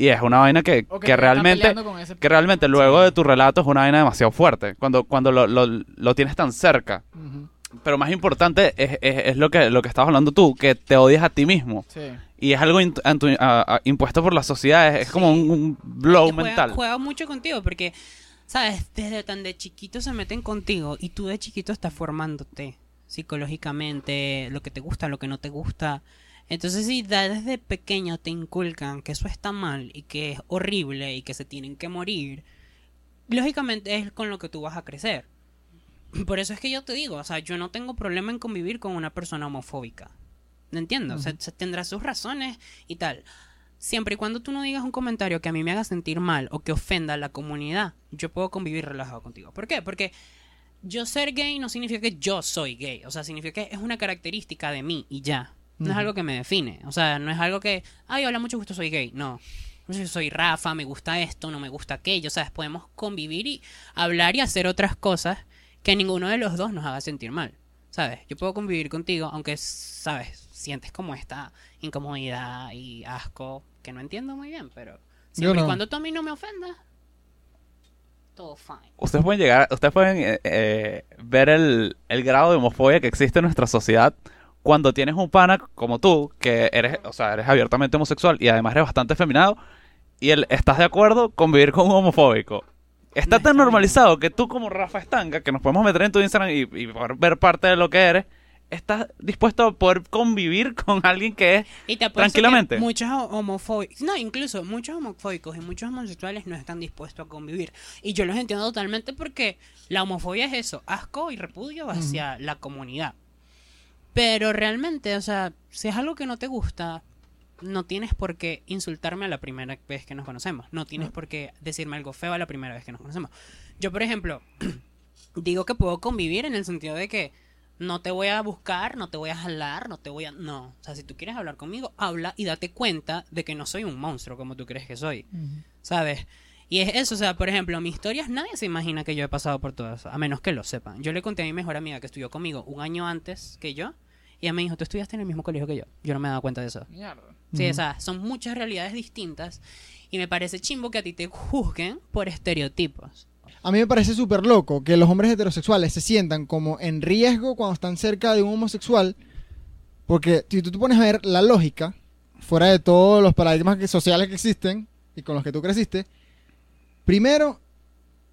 Y es una vaina que, O que realmente, que realmente luego de tu relato es una vaina demasiado fuerte. Cuando, cuando lo, lo, lo tienes tan cerca. Ujú. Pero más importante es, es, es lo que lo que estabas hablando tú, que te odias a ti mismo. Sí. Y es algo in- antu- a- a- impuesto por la sociedad, es, es como un, un blow juega, mental. juega mucho contigo porque, ¿sabes? Desde tan de chiquito se meten contigo y tú de chiquito estás formándote psicológicamente, lo que te gusta, lo que no te gusta. Entonces, si desde pequeño te inculcan que eso está mal y que es horrible y que se tienen que morir, lógicamente es con lo que tú vas a crecer. Por eso es que yo te digo, o sea, yo no tengo problema en convivir con una persona homofóbica. ¿No entiendo? O sea, se tendrá sus razones y tal. Siempre y cuando tú no digas un comentario que a mí me haga sentir mal o que ofenda a la comunidad, yo puedo convivir relajado contigo. ¿Por qué? Porque yo ser gay no significa que yo soy gay. O sea, significa que es una característica de mí y ya. No es algo que me define. O sea, no es algo que, ay, hola, mucho gusto, soy gay. No. Yo soy Rafa, me gusta esto, no me gusta aquello. O sea, podemos convivir y hablar y hacer otras cosas que ninguno de los dos nos haga sentir mal. ¿Sabes? Yo puedo convivir contigo, aunque, ¿sabes? Sientes como esta incomodidad y asco que no entiendo muy bien, pero siempre no. y cuando tú a mí no me ofendas, todo fine. Ustedes pueden llegar, ustedes pueden eh, eh, ver el, el grado de homofobia que existe en nuestra sociedad cuando tienes un pana como tú, que eres, o sea, eres abiertamente homosexual y además eres bastante feminado, y él, ¿estás de acuerdo con vivir con un homofóbico? Está No tan está normalizado que tú como Rafa Estanga, que nos podemos meter en tu Instagram y, y poder ver parte de lo que eres, estás dispuesto a poder convivir con alguien que es... Y te apuesto Tranquilamente. que muchos homofóbicos, no, incluso muchos homofóbicos y muchos homosexuales no están dispuestos a convivir. Y yo los entiendo totalmente porque la homofobia es eso, asco y repudio hacia la comunidad. Pero realmente, o sea, si es algo que no te gusta, no tienes por qué insultarme a la primera vez que nos conocemos. No tienes por qué decirme algo feo a la primera vez que nos conocemos. Yo, por ejemplo, digo que puedo convivir en el sentido de que no te voy a buscar, no te voy a jalar, no te voy a... No, o sea, si tú quieres hablar conmigo, habla y date cuenta de que no soy un monstruo como tú crees que soy, ¿sabes? Y es eso, o sea, por ejemplo, mis historias, nadie se imagina que yo he pasado por todo eso, a menos que lo sepan. Yo le conté a mi mejor amiga que estudió conmigo un año antes que yo, y ella me dijo, tú estudiaste en el mismo colegio que yo. Yo no me he dado cuenta de eso. Mierda. Sí, Ujú. o sea, son muchas realidades distintas, y me parece chimbo que a ti te juzguen por estereotipos. A mí me parece súper loco que los hombres heterosexuales se sientan como en riesgo cuando están cerca de un homosexual. Porque si tú te pones a ver la lógica, fuera de todos los paradigmas que- sociales que existen y con los que tú creciste, primero,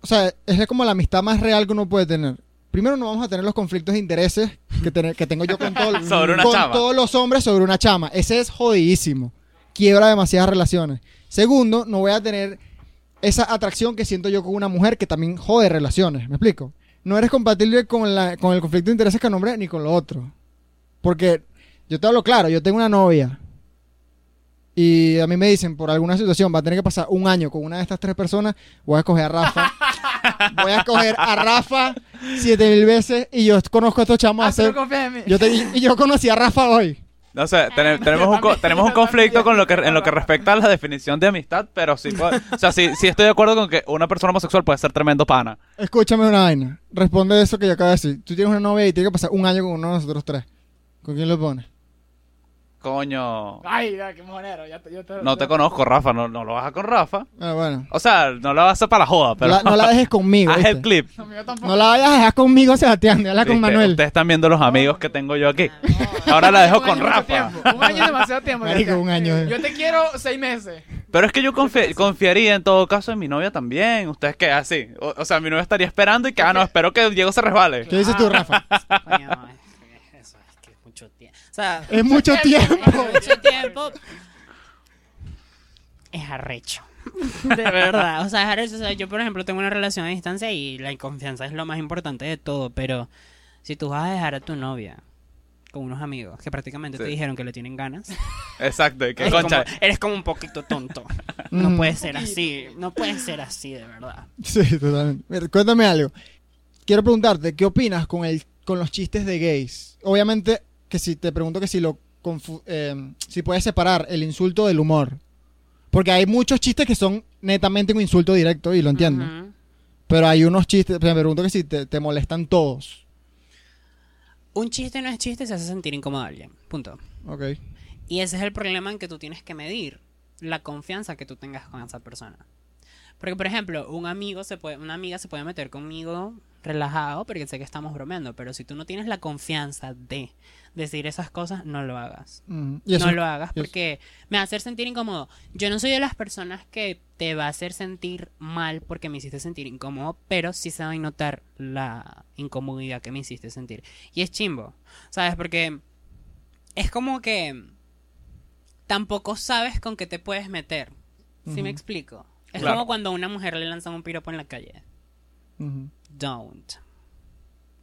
o sea, es como la amistad más real que uno puede tener. Primero no vamos a tener los conflictos de intereses que, que tengo yo con, todo- Sobre una con chama. todos los hombres sobre una chama. Ese es jodidísimo. Quiebra demasiadas relaciones. Segundo, no voy a tener esa atracción que siento yo con una mujer que también jode relaciones. ¿Me explico? No eres compatible con, la, con el conflicto de intereses con hombre ni con lo otro. Porque yo te hablo claro, yo tengo una novia. Y a mí me dicen, por alguna situación, va a tener que pasar un año con una de estas tres personas. Voy a escoger a Rafa. voy a escoger a Rafa siete mil veces. Y yo conozco a estos chamos Ah, yo te- y yo conocí a Rafa hoy. No sé, tene- tenemos, un, co- tenemos un conflicto con lo que, en lo que respecta a la definición de amistad, pero sí, o sea, sí, sí estoy de acuerdo con que una persona homosexual puede ser tremendo pana. Escúchame una vaina. Responde eso que yo acabo de decir. Tú tienes una novia y tiene que pasar un año con uno de nosotros tres. ¿Con quién lo pones? Coño, Ay, ya, qué mojonero. Ya te, yo te, no te conozco, Rafa, no, no lo vas a con Rafa. Ah, bueno. O sea, no lo vas a hacer para la joda, pero La- no la dejes conmigo. haz ¿viste? el clip. No, la vayas a dejar conmigo, Sebastián. Déjala con Manuel. Ustedes están viendo los amigos que tengo yo aquí. No, Ahora la dejo con Rafa. Un año es demasiado tiempo. Marico, Sebastián. un año. eh. Yo te quiero seis meses. Pero es que yo confi- confiaría en todo caso en mi novia también. ¿Ustedes qué? Así. O, o sea, mi novia estaría esperando y que, ah, no, espero que Diego se resbale. ¿Qué dices tú, Rafa? Coño, es que eso es que es mucho tiempo. O sea, Es mucho tiempo. mucho tiempo. Es arrecho. De verdad. O sea, es arrecho. O sea, yo, por ejemplo, tengo una relación a distancia y la confianza es lo más importante de todo. Pero si tú vas a dejar a tu novia con unos amigos que prácticamente te dijeron que le tienen ganas, Exacto. y que eres concha. como, eres como un poquito tonto. No Ujú. puede ser así. No puede ser así, de verdad. Sí, totalmente. Mira, cuéntame algo. Quiero preguntarte, ¿qué opinas con el con los chistes de gays? Obviamente que si te pregunto que si lo eh, si puedes separar el insulto del humor. Porque hay muchos chistes que son netamente un insulto directo y lo entiendo. Pero hay unos chistes, me pregunto que si te, te molestan todos. Un chiste no es chiste, se hace sentir incómodo a alguien. Punto. Ok. Y ese es el problema en que tú tienes que medir la confianza que tú tengas con esa persona. Porque, por ejemplo, un amigo se puede, una amiga se puede meter conmigo relajado porque sé que estamos bromeando, pero si tú no tienes la confianza de decir esas cosas, no lo hagas. Eso- no lo hagas porque me va a hacer sentir incómodo. Yo no soy de las personas que te va a hacer sentir mal porque me hiciste sentir incómodo, pero sí se va a notar la incomodidad que me hiciste sentir. Y es chimbo, ¿sabes? Porque es como que tampoco sabes con qué te puedes meter. ¿Sí me explico? Es Claro. como cuando a una mujer le lanzan un piropo en la calle. Don't.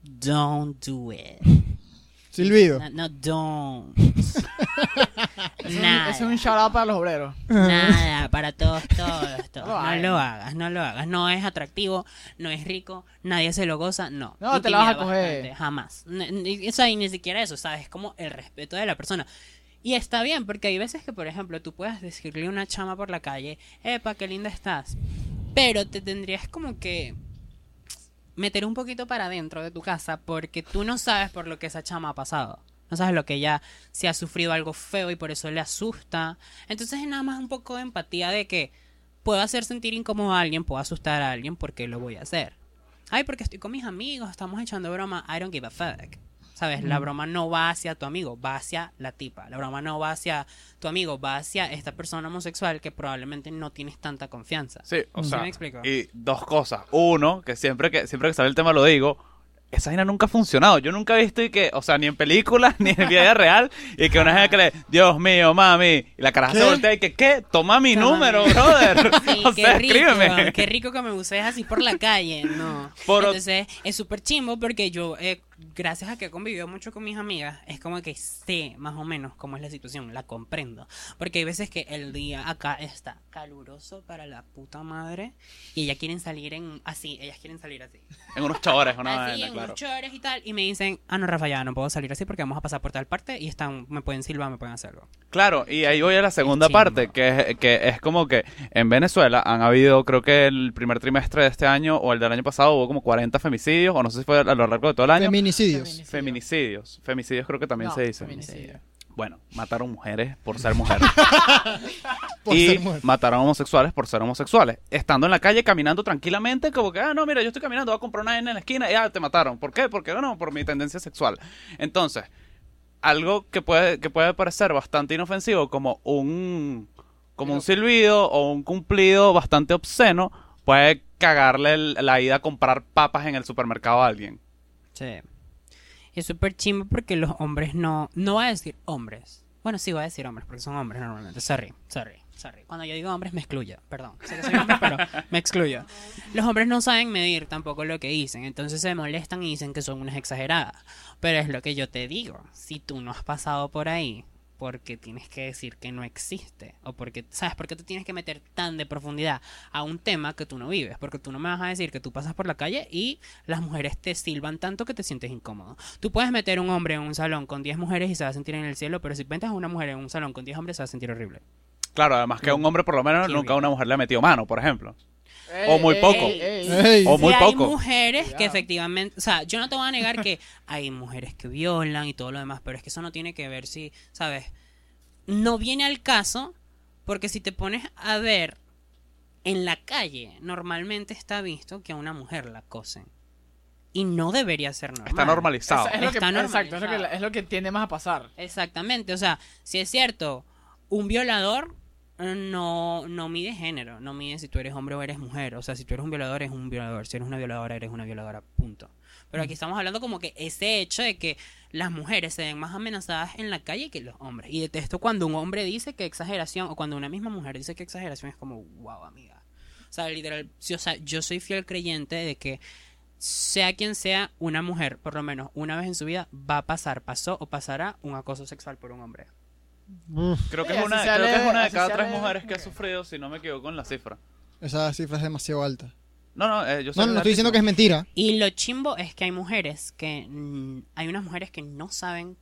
Don't do it. Silbido. No, no, don't. Es un, Nada. es un shout out para los obreros. Nada, para todos, todos, todos. No lo No lo hagas, no lo hagas. No es atractivo, no es rico, nadie se lo goza, no. No, te la vas a coger. bastante, jamás. N- n- O sea, y ni siquiera eso, ¿sabes? Es como el respeto de la persona. Y está bien, porque hay veces que, por ejemplo, tú puedes decirle a una chama por la calle, epa, qué linda estás. Pero te tendrías como que meter un poquito para adentro de tu casa porque tú no sabes por lo que esa chama ha pasado. No sabes lo que ella se ha sufrido algo feo y por eso le asusta. Entonces es nada más un poco de empatía de que puedo hacer sentir incómodo a alguien, puedo asustar a alguien porque lo voy a hacer. Ay, porque estoy con mis amigos, estamos echando broma, I don't give a fuck. ¿Sabes? La broma no va hacia tu amigo, va hacia la tipa. La broma no va hacia tu amigo, va hacia esta persona homosexual que probablemente no tienes tanta confianza. Sí, o ¿Sí sea, me explico? y dos cosas. Uno, que siempre que siempre que sale el tema lo digo, esa vaina nunca ha funcionado. Yo nunca he visto y que, o sea, ni en películas, ni en vida real, y que una gente que le, Dios mío, mami, y la caraja se ¿Qué? voltea y que, ¿qué? Toma mi Toma número, mi- brother. Sí, o qué sea, rico, escríbeme. qué rico que me uses así por la calle, no. Por Entonces, es súper chimbo porque yo, eh, gracias a que he convivido mucho con mis amigas, es como que sé más o menos cómo es la situación, la comprendo. Porque hay veces que el día acá está caluroso para la puta madre y ellas quieren salir en así, ellas quieren salir así. En unos chores, una así, vaina, en claro. unos chores y tal, y me dicen, ah, no, Rafa, ya no puedo salir así porque vamos a pasar por tal parte y están, me pueden silbar, me pueden hacer algo. Claro, y ahí voy a la segunda parte, que es, que es como que en Venezuela han habido, creo que el primer trimestre de este año o el del año pasado hubo como 40 femicidios, o no sé si fue a lo largo de todo el año. Feminicidios. Feminicidios. Femicidios creo que también No, se dice. feminicidio. Bueno, mataron mujeres por ser mujeres. Por y ser mujer. mataron homosexuales por ser homosexuales. Estando en la calle caminando tranquilamente, como que, ah, no, mira, yo estoy caminando, voy a comprar una vaina en la esquina y ya te mataron. ¿Por qué? Porque no, por mi tendencia sexual. Entonces, algo que puede, que puede parecer bastante inofensivo, como un, como un silbido o un cumplido bastante obsceno, puede cagarle el- la ida a comprar papas en el supermercado a alguien. Sí. Es súper chimbo porque los hombres no. No voy a decir hombres. Bueno, sí voy a decir hombres porque son hombres normalmente. Sorry, sorry, sorry. Cuando yo digo hombres me excluyo. Perdón. Sé que hombre, pero me excluyo. Los hombres no saben medir tampoco lo que dicen. Entonces se molestan y dicen que son unas exageradas. Pero es lo que yo te digo. Si tú no has pasado por ahí, porque tienes que decir que no existe. O porque, ¿sabes? ¿Por qué te tienes que meter tan de profundidad a un tema que tú no vives? Porque tú no me vas a decir que tú pasas por la calle y las mujeres te silban tanto que te sientes incómodo. Tú puedes meter un hombre en un salón con 10 mujeres y se va a sentir en el cielo, pero si metes a una mujer en un salón con 10 hombres se va a sentir horrible. Claro, además que a un hombre por lo menos nunca a una mujer le ha metido mano, por ejemplo. Ey, O muy poco. ey, ey. O muy Sí, hay poco. mujeres que efectivamente, o sea, yo no te voy a negar que hay mujeres que violan y todo lo demás, pero es que eso no tiene que ver si, ¿sabes? No viene al caso porque si te pones a ver en la calle, normalmente está visto que a una mujer la acosen. Y no debería ser normal. Está normalizado. Es, es lo que, Está exacto, es lo, que, normalizado. es lo que tiende más a pasar. Exactamente, o sea, si es cierto, un violador no, no mide género, no mide si tú eres hombre o eres mujer, o sea, si tú eres un violador eres un violador, si eres una violadora eres una violadora, punto. Pero aquí estamos hablando como que ese hecho de que las mujeres se ven más amenazadas en la calle que los hombres. Y detesto cuando un hombre dice que exageración, o cuando una misma mujer dice que exageración es como, wow, amiga. O sea, literal, sí, o sea, yo soy fiel creyente de que sea quien sea una mujer, por lo menos una vez en su vida, va a pasar, pasó o pasará un acoso sexual por un hombre. Creo que, Sí, es una, creo que es una de cada tres mujeres que ha sufrido, si no me equivoco en la cifra. esa cifra es demasiado alta. No, no, eh, yo sé No, no estoy diciendo que es mentira. Y lo chimbo es que hay mujeres que. mm, hay unas mujeres que no saben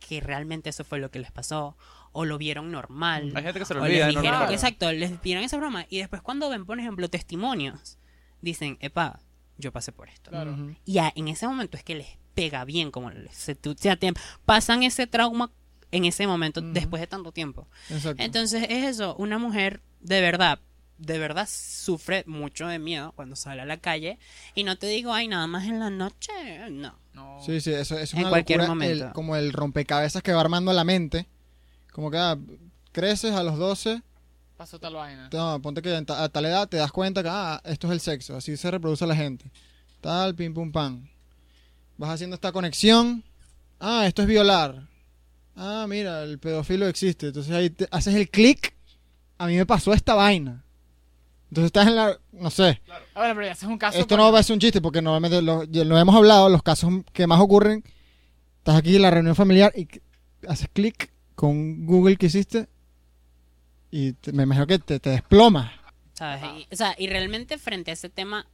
que realmente eso fue lo que les pasó. O lo vieron normal. Hay gente que se lo o olvida, les ¿no? dijeron, Claro. exacto, les dieron esa broma. Y después, cuando ven, por ejemplo, testimonios, dicen, epa, yo pasé por esto. Claro. Ujú. Y ya, en ese momento es que les pega bien, como les, se, tu- te- pasan ese trauma en ese momento, después de tanto tiempo. Exacto. Entonces es eso, una mujer de verdad, de verdad sufre mucho de miedo cuando sale a la calle y no te digo, ay, nada más en la noche, no. No. Sí, sí, eso, eso es En una cualquier locura, momento. el- como el rompecabezas que va armando la mente. Como que ah, creces a los 12, Pasó tal vaina. no, ponte que a tal edad te das cuenta que ah, esto es el sexo, así se reproduce la gente. Tal, pim pum pam. Vas haciendo esta conexión. Ah, esto es violar. Ah, mira, el pedófilo existe. Entonces ahí te- haces el clic. A mí me pasó esta vaina. Entonces estás en la, no sé, A ver, pero ya ese es un caso. esto para- no va a ser un chiste porque normalmente lo, hemos hablado, los casos que más ocurren, estás aquí en la reunión familiar y haces clic con Google que hiciste y te- me imagino que te, te desplomas. ¿Sabes? Y, o sea, y realmente frente a ese tema,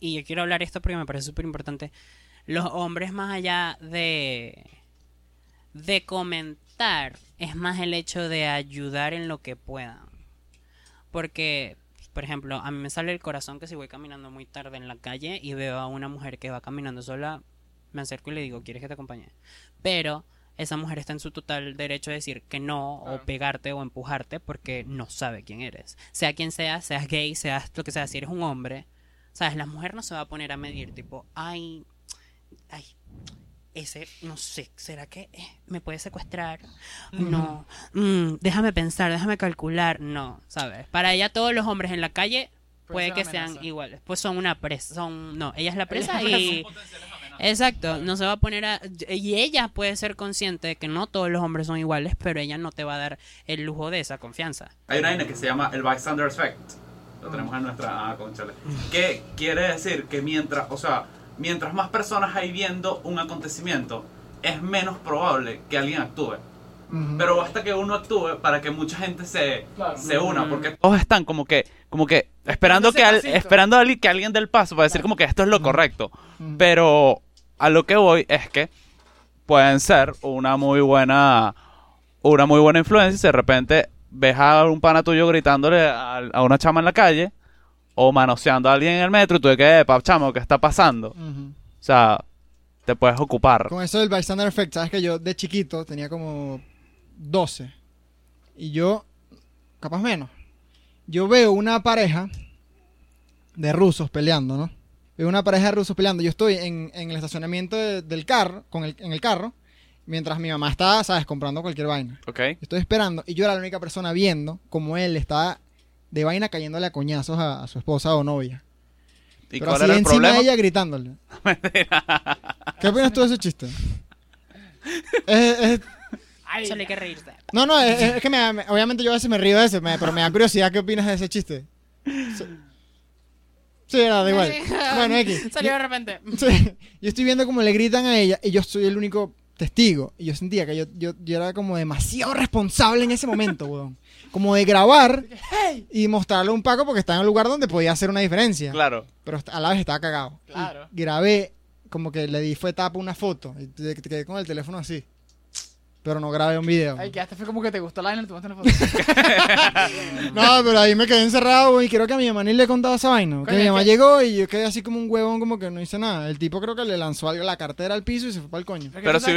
y yo quiero hablar esto porque me parece súper importante, los hombres más allá de, de comentar, es más el hecho de ayudar en lo que puedan. Porque, por ejemplo, a mí me sale el corazón que si voy caminando muy tarde en la calle y veo a una mujer que va caminando sola, me acerco y le digo, ¿quieres que te acompañe? Pero esa mujer está en su total derecho de decir que no, o pegarte o empujarte porque no sabe quién eres. Sea quien sea, seas gay, seas lo que sea, si eres un hombre, ¿sabes? La mujer no se va a poner a medir, tipo, ay, ay, ese, no sé, ¿será que eh, me puede secuestrar? No, mm, déjame pensar, déjame calcular, no, ¿sabes? Para ella todos los hombres en la calle Puede que sean iguales, pues son una presa, son, no, ella es la presa Ella y... Exacto, no se va a poner a... Y ella puede ser consciente de que no todos los hombres son iguales, pero ella no te va a dar el lujo de esa confianza. Hay una vaina que se llama el bystander effect. Lo tenemos en nuestra ah, conchale. Que quiere decir que mientras, o sea, mientras más personas hay viendo un acontecimiento, es menos probable que alguien actúe. Pero basta que uno actúe para que mucha gente se, Claro. se una, porque todos están como que, como que esperando que, al- esperando a alguien- que alguien dé el paso para decir Claro. como que esto es lo correcto. Pero a lo que voy es que pueden ser una muy buena una muy buena influencia si de repente ves a un pana tuyo gritándole a, a una chama en la calle o manoseando a alguien en el metro y tú de que, epa, chamo, ¿qué está pasando? O sea, te puedes ocupar. Con eso del bystander effect, sabes que yo de chiquito tenía como 12 y yo, capaz menos, yo veo una pareja de rusos peleando, ¿no? Veo una pareja de rusos peleando. Yo estoy en, en el estacionamiento de- del carro, con el, en el carro, mientras mi mamá está, ¿sabes?, comprando cualquier vaina. ¿Ok? Estoy esperando y yo era la única persona viendo como él estaba de vaina cayéndole a coñazos a, a su esposa o novia. ¿Y Pero cuál así era el encima problema? de ella gritándole. ¿Qué opinas tú de ese chiste? Es- es- Ay, Solo hay que reírse. no, no, es, es que me- me- obviamente yo a veces me río de ese, me- pero me da curiosidad qué opinas de ese chiste. Sí, sí era, da igual. Bueno, X. Salió de repente. Sí, yo estoy viendo como le gritan a ella y yo soy el único testigo. Y yo sentía que yo, yo, yo era como demasiado responsable en ese momento, weón. Como de grabar y mostrarle a un Paco porque estaba en un lugar donde podía hacer una diferencia. Claro. Pero a la vez estaba cagado. Claro. Y grabé, como que le di fue tapa una foto. Y te, te quedé con el teléfono así. Pero no grabé un video. Ay, que hasta fue como que te gustó la vaina, te tomaste una foto. No, pero ahí me quedé encerrado y creo que a mi mamá ni le he contado esa vaina. Que mi mamá que- llegó y yo quedé así como un huevón, como que no hice nada. El tipo creo que le lanzó algo, la cartera al piso y se fue para el coño. Pero si,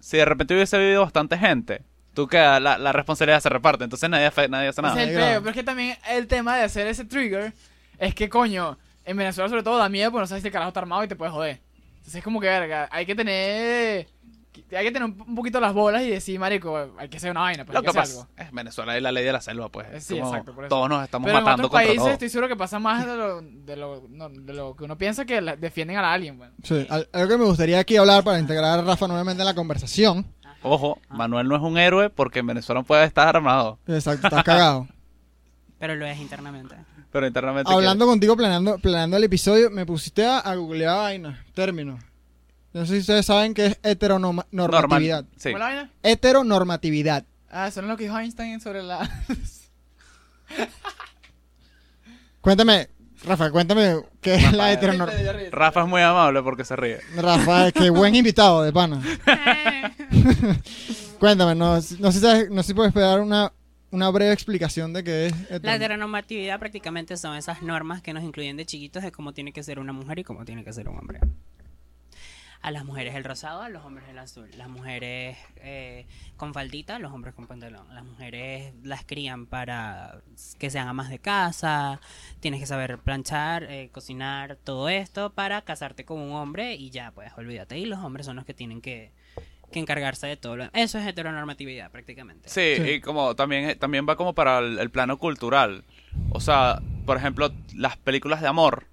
si de repente hubiese vivido bastante gente, tú que la, la responsabilidad se reparte, entonces nadie, hace- nadie hace Ese nada. es el Negro. peo, pero es que también el tema de hacer ese trigger es que, coño, en Venezuela sobre todo da miedo porque no sabes si el carajo está armado y te puede joder. Entonces es como que, verga, hay que tener... Hay que tener un un poquito las bolas y decir, marico, hay que hacer una vaina, pues Lo hay que que pasa algo. es Venezuela y la ley de la selva, pues. Eh, es sí, como exacto, por eso. Todos nos estamos Pero en matando otros contra países todo. estoy seguro que pasa más de lo, de lo, no, de lo que uno piensa que la- defienden a alien, bueno. Sí, al- algo que me gustaría aquí hablar para integrar a Rafa nuevamente en la conversación. Ojo, Manuel no es un héroe porque en Venezuela puede estar armado, Exacto, estás cagado. Pero lo es internamente. pero internamente... Hablando contigo, planeando, planeando el episodio, me pusiste a, a googlear vaina, términos. No sé si ustedes saben qué es heteronormatividad. Normal. Sí. ¿Cómo es la vaina? Heteronormatividad. Ah, eso es lo que dijo Einstein sobre la... Cuéntame, Rafa, cuéntame qué es la heteronormatividad. Rafa es muy amable porque se ríe. Rafa, qué buen invitado de pana. Cuéntame, no, no sé si sabes- no sé si puedes esperar una, una breve explicación de qué es La heteronormatividad prácticamente son esas normas que nos incluyen de chiquitos de cómo tiene que ser una mujer y cómo tiene que ser un hombre. A las mujeres el rosado, a los hombres el azul. Las mujeres eh, con faldita, los hombres con pantalón. Las mujeres las crían para que sean amas de casa. Tienes que saber planchar, eh, cocinar, todo esto para casarte con un hombre y ya, pues olvídate. Y los hombres son los que tienen que, que encargarse de todo. lo- Eso es heteronormatividad prácticamente. Sí, Sí. y como también, también va como para el, el plano cultural. O sea, por ejemplo, las películas de amor,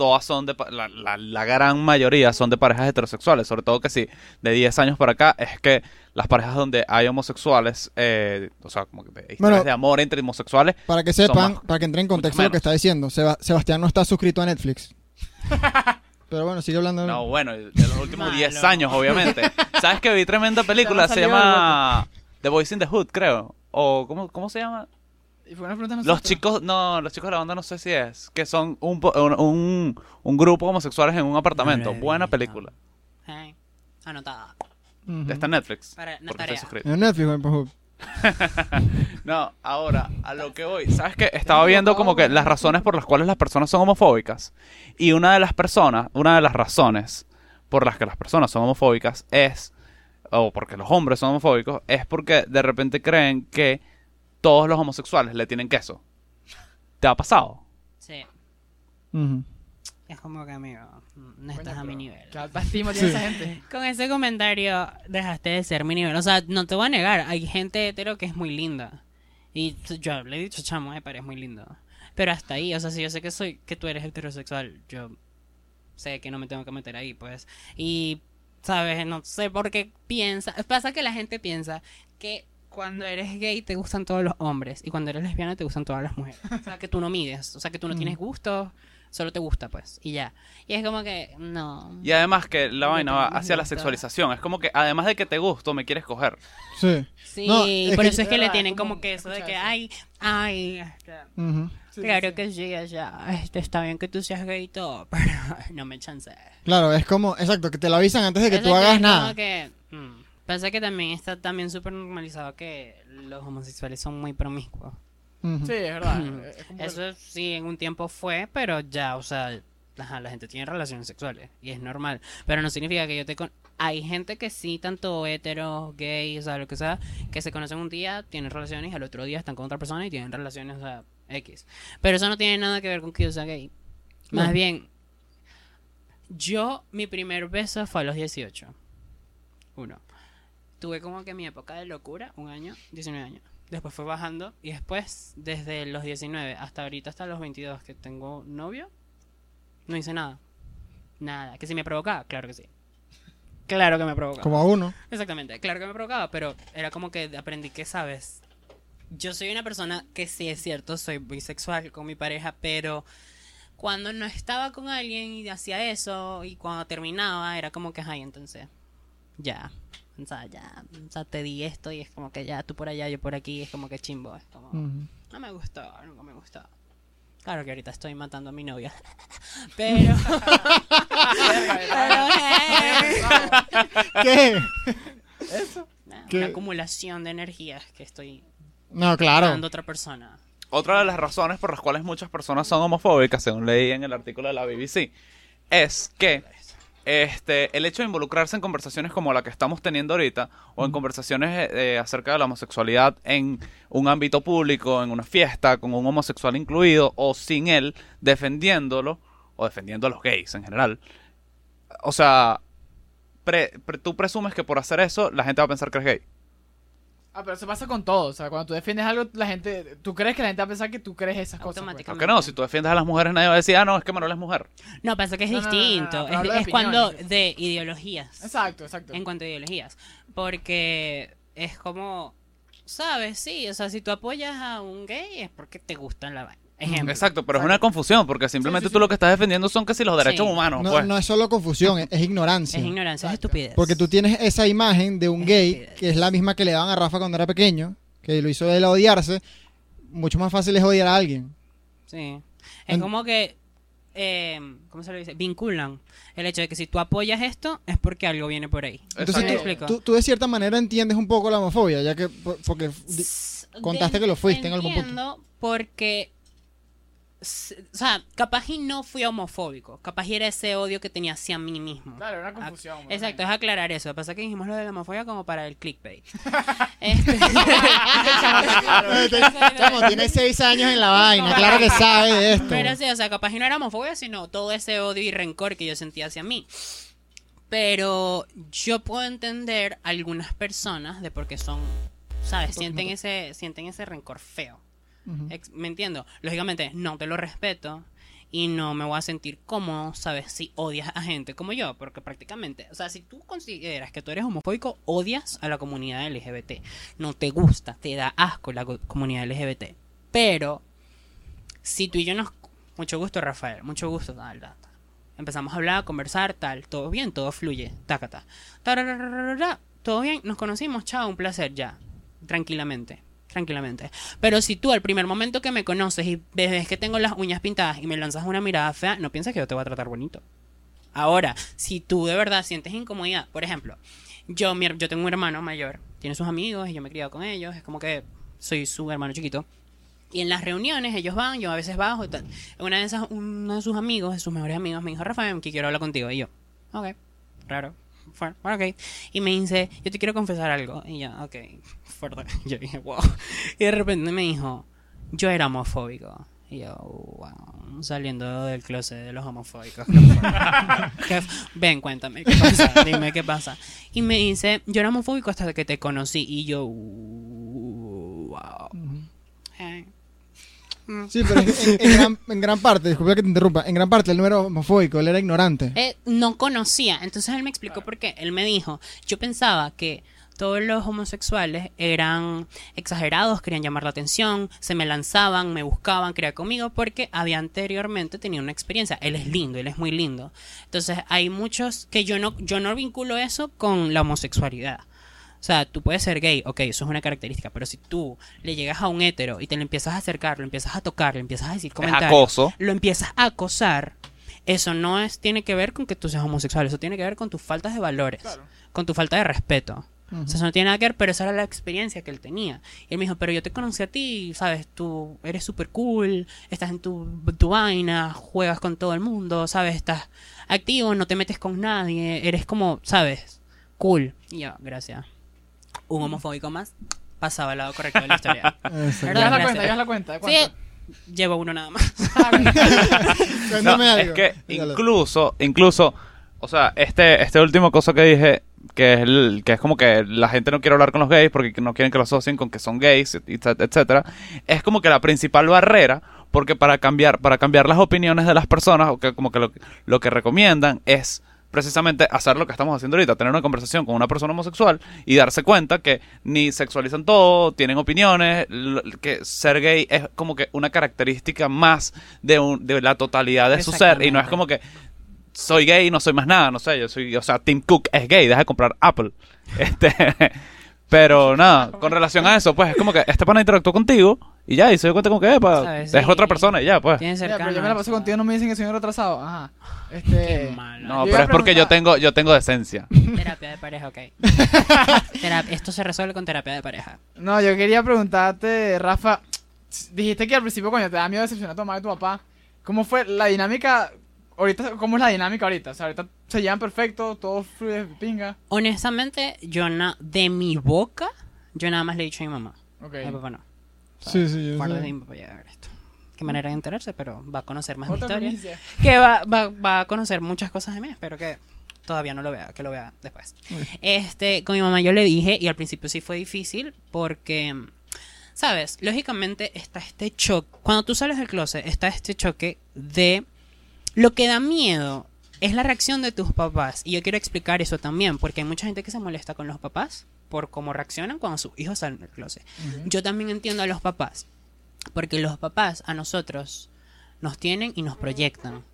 todas son de... La, la, la gran mayoría son de parejas heterosexuales. Sobre todo que sí, de 10 años para acá, es que las parejas donde hay homosexuales, eh, o sea, como que historias Bueno, de amor entre homosexuales, Para que sepan, más- para que entren en contexto de lo que está diciendo, Seba- Sebastián no está suscrito a Netflix. Pero bueno, sigue hablando. No, bueno, de los últimos Malo. 10 años, obviamente. ¿Sabes que vi tremenda película? Se llama The Boys in the Hood, creo. O, ¿cómo, cómo se llama? Y fue una pregunta a Los chicos, no, los chicos de la banda no sé si es. Que son un, un, un, un grupo homosexuales en un apartamento. No Buena visto. película. Anotada. Ujú. Está en Netflix. Para. En Netflix, No, ahora, a lo que voy. ¿Sabes qué? Estaba viendo como que las razones por las cuales las personas son homofóbicas. Y una de las personas, una de las razones por las que las personas son homofóbicas es, o porque los hombres son homofóbicos, es porque de repente creen que todos los homosexuales le tienen queso. ¿Te ha pasado? Sí. Es como que, amigo, no estás a mi nivel. Sí. esa gente. Con ese comentario dejaste de ser mi nivel. O sea, no te voy a negar, hay gente hetero que es muy linda. Y yo le he dicho, chamo, me parece muy lindo. Pero hasta ahí, o sea, si yo sé que soy, que tú eres heterosexual, yo sé que no me tengo que meter ahí, pues. Y, sabes, no sé por qué piensa. Pasa que la gente piensa que cuando eres gay te gustan todos los hombres y cuando eres lesbiana te gustan todas las mujeres. O sea, que tú no mides, o sea, que tú no tienes gusto, solo te gusta, pues, y ya. Y es como que, no. Y además que la vaina va hacia la sexualización. Es como que además de que te gusto, me quieres coger. Sí. Sí, No, es por que- eso es que le tienen como que eso de que, eso. ay, ay, este. Sí, claro sí. que sí, ya, este, está bien que tú seas gay y todo, pero no me chance. Claro, es como, exacto, que te lo avisan antes de que Eso tú es hagas como nada. que, mm, pasa que también está también súper normalizado que los homosexuales son muy promiscuos. Ujú. Sí, es verdad. Es como Eso sí, en un tiempo fue, pero ya, o sea, ajá, la gente tiene relaciones sexuales y es normal. Pero no significa que yo te... Con... Hay gente que sí, tanto hetero, gay, o sea, lo que sea, que se conocen un día, tienen relaciones y al otro día están con otra persona y tienen relaciones, o sea, X. Pero eso no tiene nada que ver con que yo sea gay. Más No. bien, yo, mi primer beso fue a los 18. Uno. Tuve como que mi época de locura, un año, 19 años. Después fue bajando y después, desde los 19 hasta ahorita, hasta los 22 que tengo novio, no hice nada. Nada. ¿Que si me provocaba? Claro que sí. Claro que me provocaba. Como a uno. Exactamente, claro que me provocaba, pero era como que aprendí que, ¿sabes? Yo soy una persona que sí es cierto, soy bisexual con mi pareja, pero cuando no estaba con alguien y hacía eso, y cuando terminaba, era como que, ay, entonces, ya, O sea, ya, o sea, te di esto y es como que ya tú por allá, yo por aquí, es como que chimbo, es como... Ujú. No me gustó, nunca me gustó. Claro que ahorita estoy matando a mi novia. Pero... pero, ¿Qué? ¿Qué? Una acumulación de energías que estoy No, claro. dando a otra persona. Otra de las razones por las cuales muchas personas son homofóbicas, según leí en el artículo de la BBC, es que este, el hecho de involucrarse en conversaciones como la que estamos teniendo ahorita, o en conversaciones eh, acerca de la homosexualidad en un ámbito público, en una fiesta, con un homosexual incluido, o sin él, defendiéndolo, o defendiendo a los gays en general. O sea, pre- pre- tú presumes que por hacer eso la gente va a pensar que eres gay. Ah, pero eso pasa con todo. O sea, cuando tú defiendes algo, la gente. Tú crees que la gente va a pensar que tú crees esas cosas. pues. Automáticamente. Aunque no, si tú defiendes a las mujeres nadie va a decir, ah, no, es que Manuel es mujer. No, pasa que es No, no, no, no, distinto. es hablo de es cuando de ideologías. Exacto, exacto. En cuanto a ideologías. Porque es como, ¿sabes? Sí, o sea, si tú apoyas a un gay es porque te gustan la vaina. Ejemplo. Exacto, pero es una confusión, porque simplemente Sí, sí, tú lo que estás defendiendo son que si los derechos Sí. humanos, No, pues. no es solo confusión, es, es ignorancia. Es ignorancia, es estupidez. Porque tú tienes esa imagen de un Es gay, estupidez. que es la misma que le daban a Rafa cuando era pequeño, que lo hizo él odiarse. Mucho más fácil es odiar a alguien. Sí. Es En- como que, eh, ¿cómo se lo dice? Vinculan el hecho de que si tú apoyas esto es porque algo viene por ahí. Entonces ¿Me tú, tú, tú de cierta manera entiendes un poco la homofobia, ya que por- porque contaste que lo fuiste en algún punto. Entiendo porque o sea, capaz y no fui homofóbico, capaz y era ese odio que tenía hacia mí mismo. Claro, era una confusión. Ac- bueno. Exacto, es aclarar eso. Lo que pasa es que dijimos lo de la homofobia como para el clickbait. Este- Chamo, tiene seis años en la vaina, claro que sabe de esto. Pero sí, o sea, capaz y no era homofobia, sino todo ese odio y rencor que yo sentía hacia mí. Pero yo puedo entender algunas personas de por qué son, ¿sabes? Sienten ese, sienten ese rencor feo. Ujú. Ex- Me entiendo. Lógicamente, no te lo respeto y no me voy a sentir cómodo, ¿sabes? Si odias a gente como yo, porque prácticamente, o sea, si tú consideras que tú eres homofóbico, odias a la comunidad LGBT. No te gusta, te da asco la co- comunidad LGBT. Pero, si tú y yo nos... Mucho gusto, Rafael, mucho gusto, tal, tal, tal. Empezamos a hablar, a conversar, tal, todo bien, todo fluye, tacata. Todo bien, nos conocimos, chao, un placer, ya. Tranquilamente, tranquilamente. Pero si tú al primer momento que me conoces y ves que tengo las uñas pintadas y me lanzas una mirada fea, no piensas que yo te voy a tratar bonito. Ahora, si tú de verdad sientes incomodidad, por ejemplo, yo, mi yo tengo un hermano mayor, tiene sus amigos y yo me he criado con ellos, es como que soy su hermano chiquito. Y en las reuniones ellos van, yo a veces bajo y tal. Una de esas, uno de sus amigos, de sus mejores amigos, me dijo, Rafael, que quiero hablar contigo. Y yo, ok, raro. Bueno, ok. Y me dice, yo te quiero confesar algo. Y yo, ok, fuerte. Yo dije, wow. Y de repente me dijo, yo era homofóbico. Y yo, wow, saliendo del closet de los homofóbicos. qué Ven, cuéntame, ¿qué pasa? Dime qué pasa. Y me dice, yo era homofóbico hasta que te conocí. Y yo, wow. Eh, Sí, pero en, gran, en gran parte, disculpa que te interrumpa, en gran parte él no era homofóbico, él era ignorante. Eh, no conocía. Entonces él me explicó por qué. Él me dijo, yo pensaba que todos los homosexuales eran exagerados, querían llamar la atención, se me lanzaban, me buscaban, querían conmigo, porque había anteriormente tenido una experiencia. Él es lindo, él es muy lindo. Entonces hay muchos que yo no, yo no vinculo eso con la homosexualidad. O sea, tú puedes ser gay, ok, eso es una característica, pero si tú le llegas a un hétero y te lo empiezas a acercar, lo empiezas a tocar, le empiezas a decir comentarios, acoso. lo empiezas a acosar, eso no es tiene que ver con que tú seas homosexual, eso tiene que ver con tus faltas de valores, Claro. con tu falta de respeto. O sea, eso no tiene nada que ver, pero esa era la experiencia que él tenía. Y él me dijo, pero yo te conocí a ti, sabes, tú eres súper cool, estás en tu, tu vaina, juegas con todo el mundo, sabes, estás activo, no te metes con nadie, eres como, sabes, cool. Y yo, gracias. Un homofóbico más pasaba al lado correcto de la historia. ¿Verdad? Ya la cuenta, ya la cuenta. ¿de cuánto? Sí, llevo uno nada más. No, algo. es que incluso, incluso, o sea, este, este último cosa que dije, que es, el- que es como que la gente no quiere hablar con los gays porque no quieren que lo asocien con que son gays, etc- etcétera, es como que la principal barrera, porque para cambiar, para cambiar las opiniones de las personas, o que como que lo, lo que recomiendan es precisamente hacer lo que estamos haciendo ahorita, tener una conversación con una persona homosexual y darse cuenta que ni sexualizan todo, tienen opiniones, que ser gay es como que una característica más de, un- de la totalidad de su ser y no es como que soy gay, no soy más nada, no sé, yo soy, o sea, Tim Cook es gay, deja de comprar Apple. Este, pero nada, con relación a eso, pues es como que este pana interactuó contigo y ya, y se dio cuenta como que, epa, es otra persona y ya, pues. Pero cercanos. yo me la paso contigo, no me dicen que soy un retrasado. Ajá. Qué Este. malo. No, Yo pero es porque yo preguntar- tengo, yo tengo decencia. Terapia de pareja, ok. Terap- Esto se resuelve con terapia de pareja. No, yo quería preguntarte, Rafa. Dijiste que al principio, coño, te da miedo decepcionar a tu mamá y tu papá. ¿Cómo fue la dinámica? Ahorita, ¿cómo es la dinámica ahorita? O sea, ahorita se llevan perfecto, todo fluye de pinga. Honestamente, yo na de mi boca, yo nada más le he dicho a mi mamá. Ok. A mi papá no. Sí, sí, yo Guarda sé. de mi papá ya a ver esto. Qué manera de enterarse, pero va a conocer más mi Otra historia. primicia. Que va, va, va a conocer muchas cosas de mí. Espero que todavía no lo vea, que lo vea después. Este, con mi mamá yo le dije, y al principio sí fue difícil, porque, ¿sabes? Lógicamente está este choque. Cuando tú sales del closet, está este choque de lo que da miedo. Es la reacción de tus papás. Y yo quiero explicar eso también, porque hay mucha gente que se molesta con los papás por cómo reaccionan cuando sus hijos salen del closet. Yo también entiendo a los papás, porque los papás a nosotros nos tienen y nos proyectan.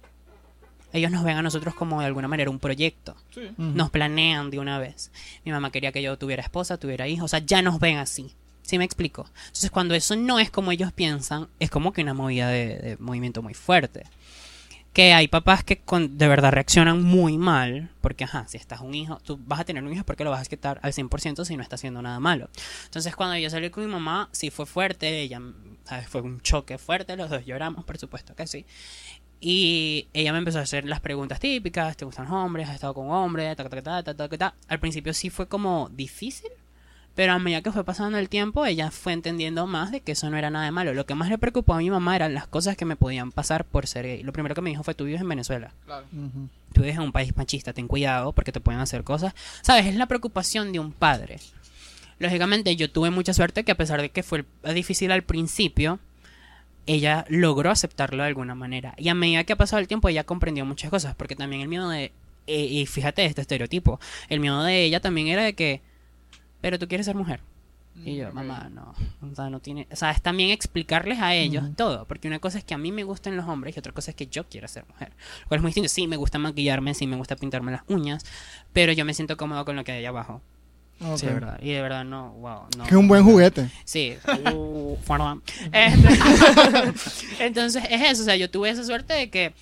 Ellos nos ven a nosotros como de alguna manera un proyecto. Sí. Nos planean de una vez. Mi mamá quería que yo tuviera esposa, tuviera hijos. O sea, ya nos ven así. ¿Sí me explico? Entonces, cuando eso no es como ellos piensan, es como que una movida de, de movimiento muy fuerte. Que hay papás que con- de verdad reaccionan muy mal. Porque, ajá, si estás un hijo, tú vas a tener un hijo porque lo vas a quitar al 100% si no está haciendo nada malo. Entonces, cuando yo salí con mi mamá, sí fue fuerte. Ella. Fue un choque fuerte. Los dos lloramos, por supuesto que sí. Y ella me empezó a hacer las preguntas típicas, ¿te gustan los hombres? ¿Has estado con hombres? Ta, ta, ta. Al principio sí fue como difícil, pero a medida que fue pasando el tiempo, ella fue entendiendo más de que eso no era nada de malo. Lo que más le preocupó a mi mamá eran las cosas que me podían pasar por ser gay. Lo primero que me dijo fue, tú vives en Venezuela, Claro. Tú vives en un país machista, ten cuidado porque te pueden hacer cosas. ¿Sabes? Es la preocupación de un padre. Lógicamente yo tuve mucha suerte que a pesar de que fue difícil al principio, ella logró aceptarlo de alguna manera. Y a medida que ha pasado el tiempo, ella comprendió muchas cosas. Porque también el miedo de. eh, y fíjate este estereotipo. El miedo de ella también era de que. Pero tú quieres ser mujer. Y yo, mamá, no. O sea, no tiene. O sea, es también explicarles a ellos todo. Porque una cosa es que a mí me gustan los hombres y otra cosa es que yo quiera ser mujer. Lo cual es muy distinto. Sí, me gusta maquillarme, sí, me gusta pintarme las uñas. Pero yo me siento cómodo con lo que hay abajo. Sí, de verdad. Y de verdad, no, wow. No, Que es un buen juguete. Sí. Uh. Este- Entonces, es eso. O sea, yo tuve esa suerte de que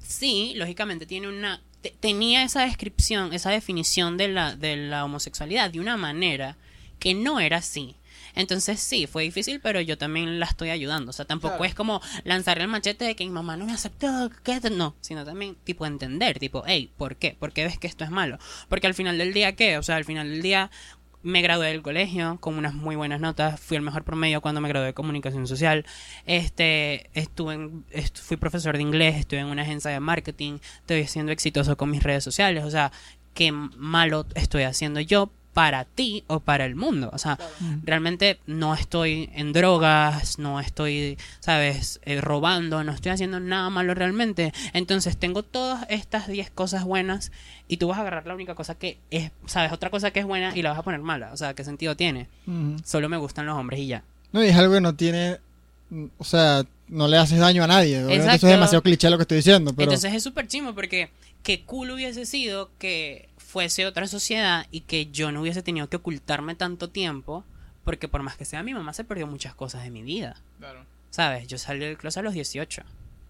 sí, lógicamente tiene una. Te- tenía esa descripción, esa definición de la, de la homosexualidad de una manera que no era así. Entonces sí, fue difícil, pero yo también la estoy ayudando. O sea, tampoco Claro. es como lanzarle el machete de que mi mamá no me aceptó, que te-". no, sino también tipo entender, tipo, hey, ¿por qué? ¿Por qué ves que esto es malo? Porque al final del día, ¿qué? O sea, al final del día me gradué del colegio con unas muy buenas notas, fui el mejor promedio cuando me gradué de comunicación social, este, estuve en- fui profesor de inglés, estuve en una agencia de marketing, estoy siendo exitoso con mis redes sociales, o sea, qué malo estoy haciendo yo para ti o para el mundo, o sea, realmente no estoy en drogas, no estoy, sabes, Eh, robando, no estoy haciendo nada malo realmente. Entonces tengo todas estas 10 cosas buenas y tú vas a agarrar la única cosa que es, sabes, otra cosa que es buena y la vas a poner mala. O sea, ¿qué sentido tiene? Ujú. Solo me gustan los hombres y ya. No, y es algo que no tiene. mm, O sea, no le haces daño a nadie. Eso es demasiado cliché lo que estoy diciendo, pero. Entonces es súper chimo porque qué cool hubiese sido que fuese otra sociedad y que yo no hubiese tenido que ocultarme tanto tiempo porque por más que sea mi mamá se perdió muchas cosas de mi vida. Claro. ¿Sabes? Yo salí del closet a los 18.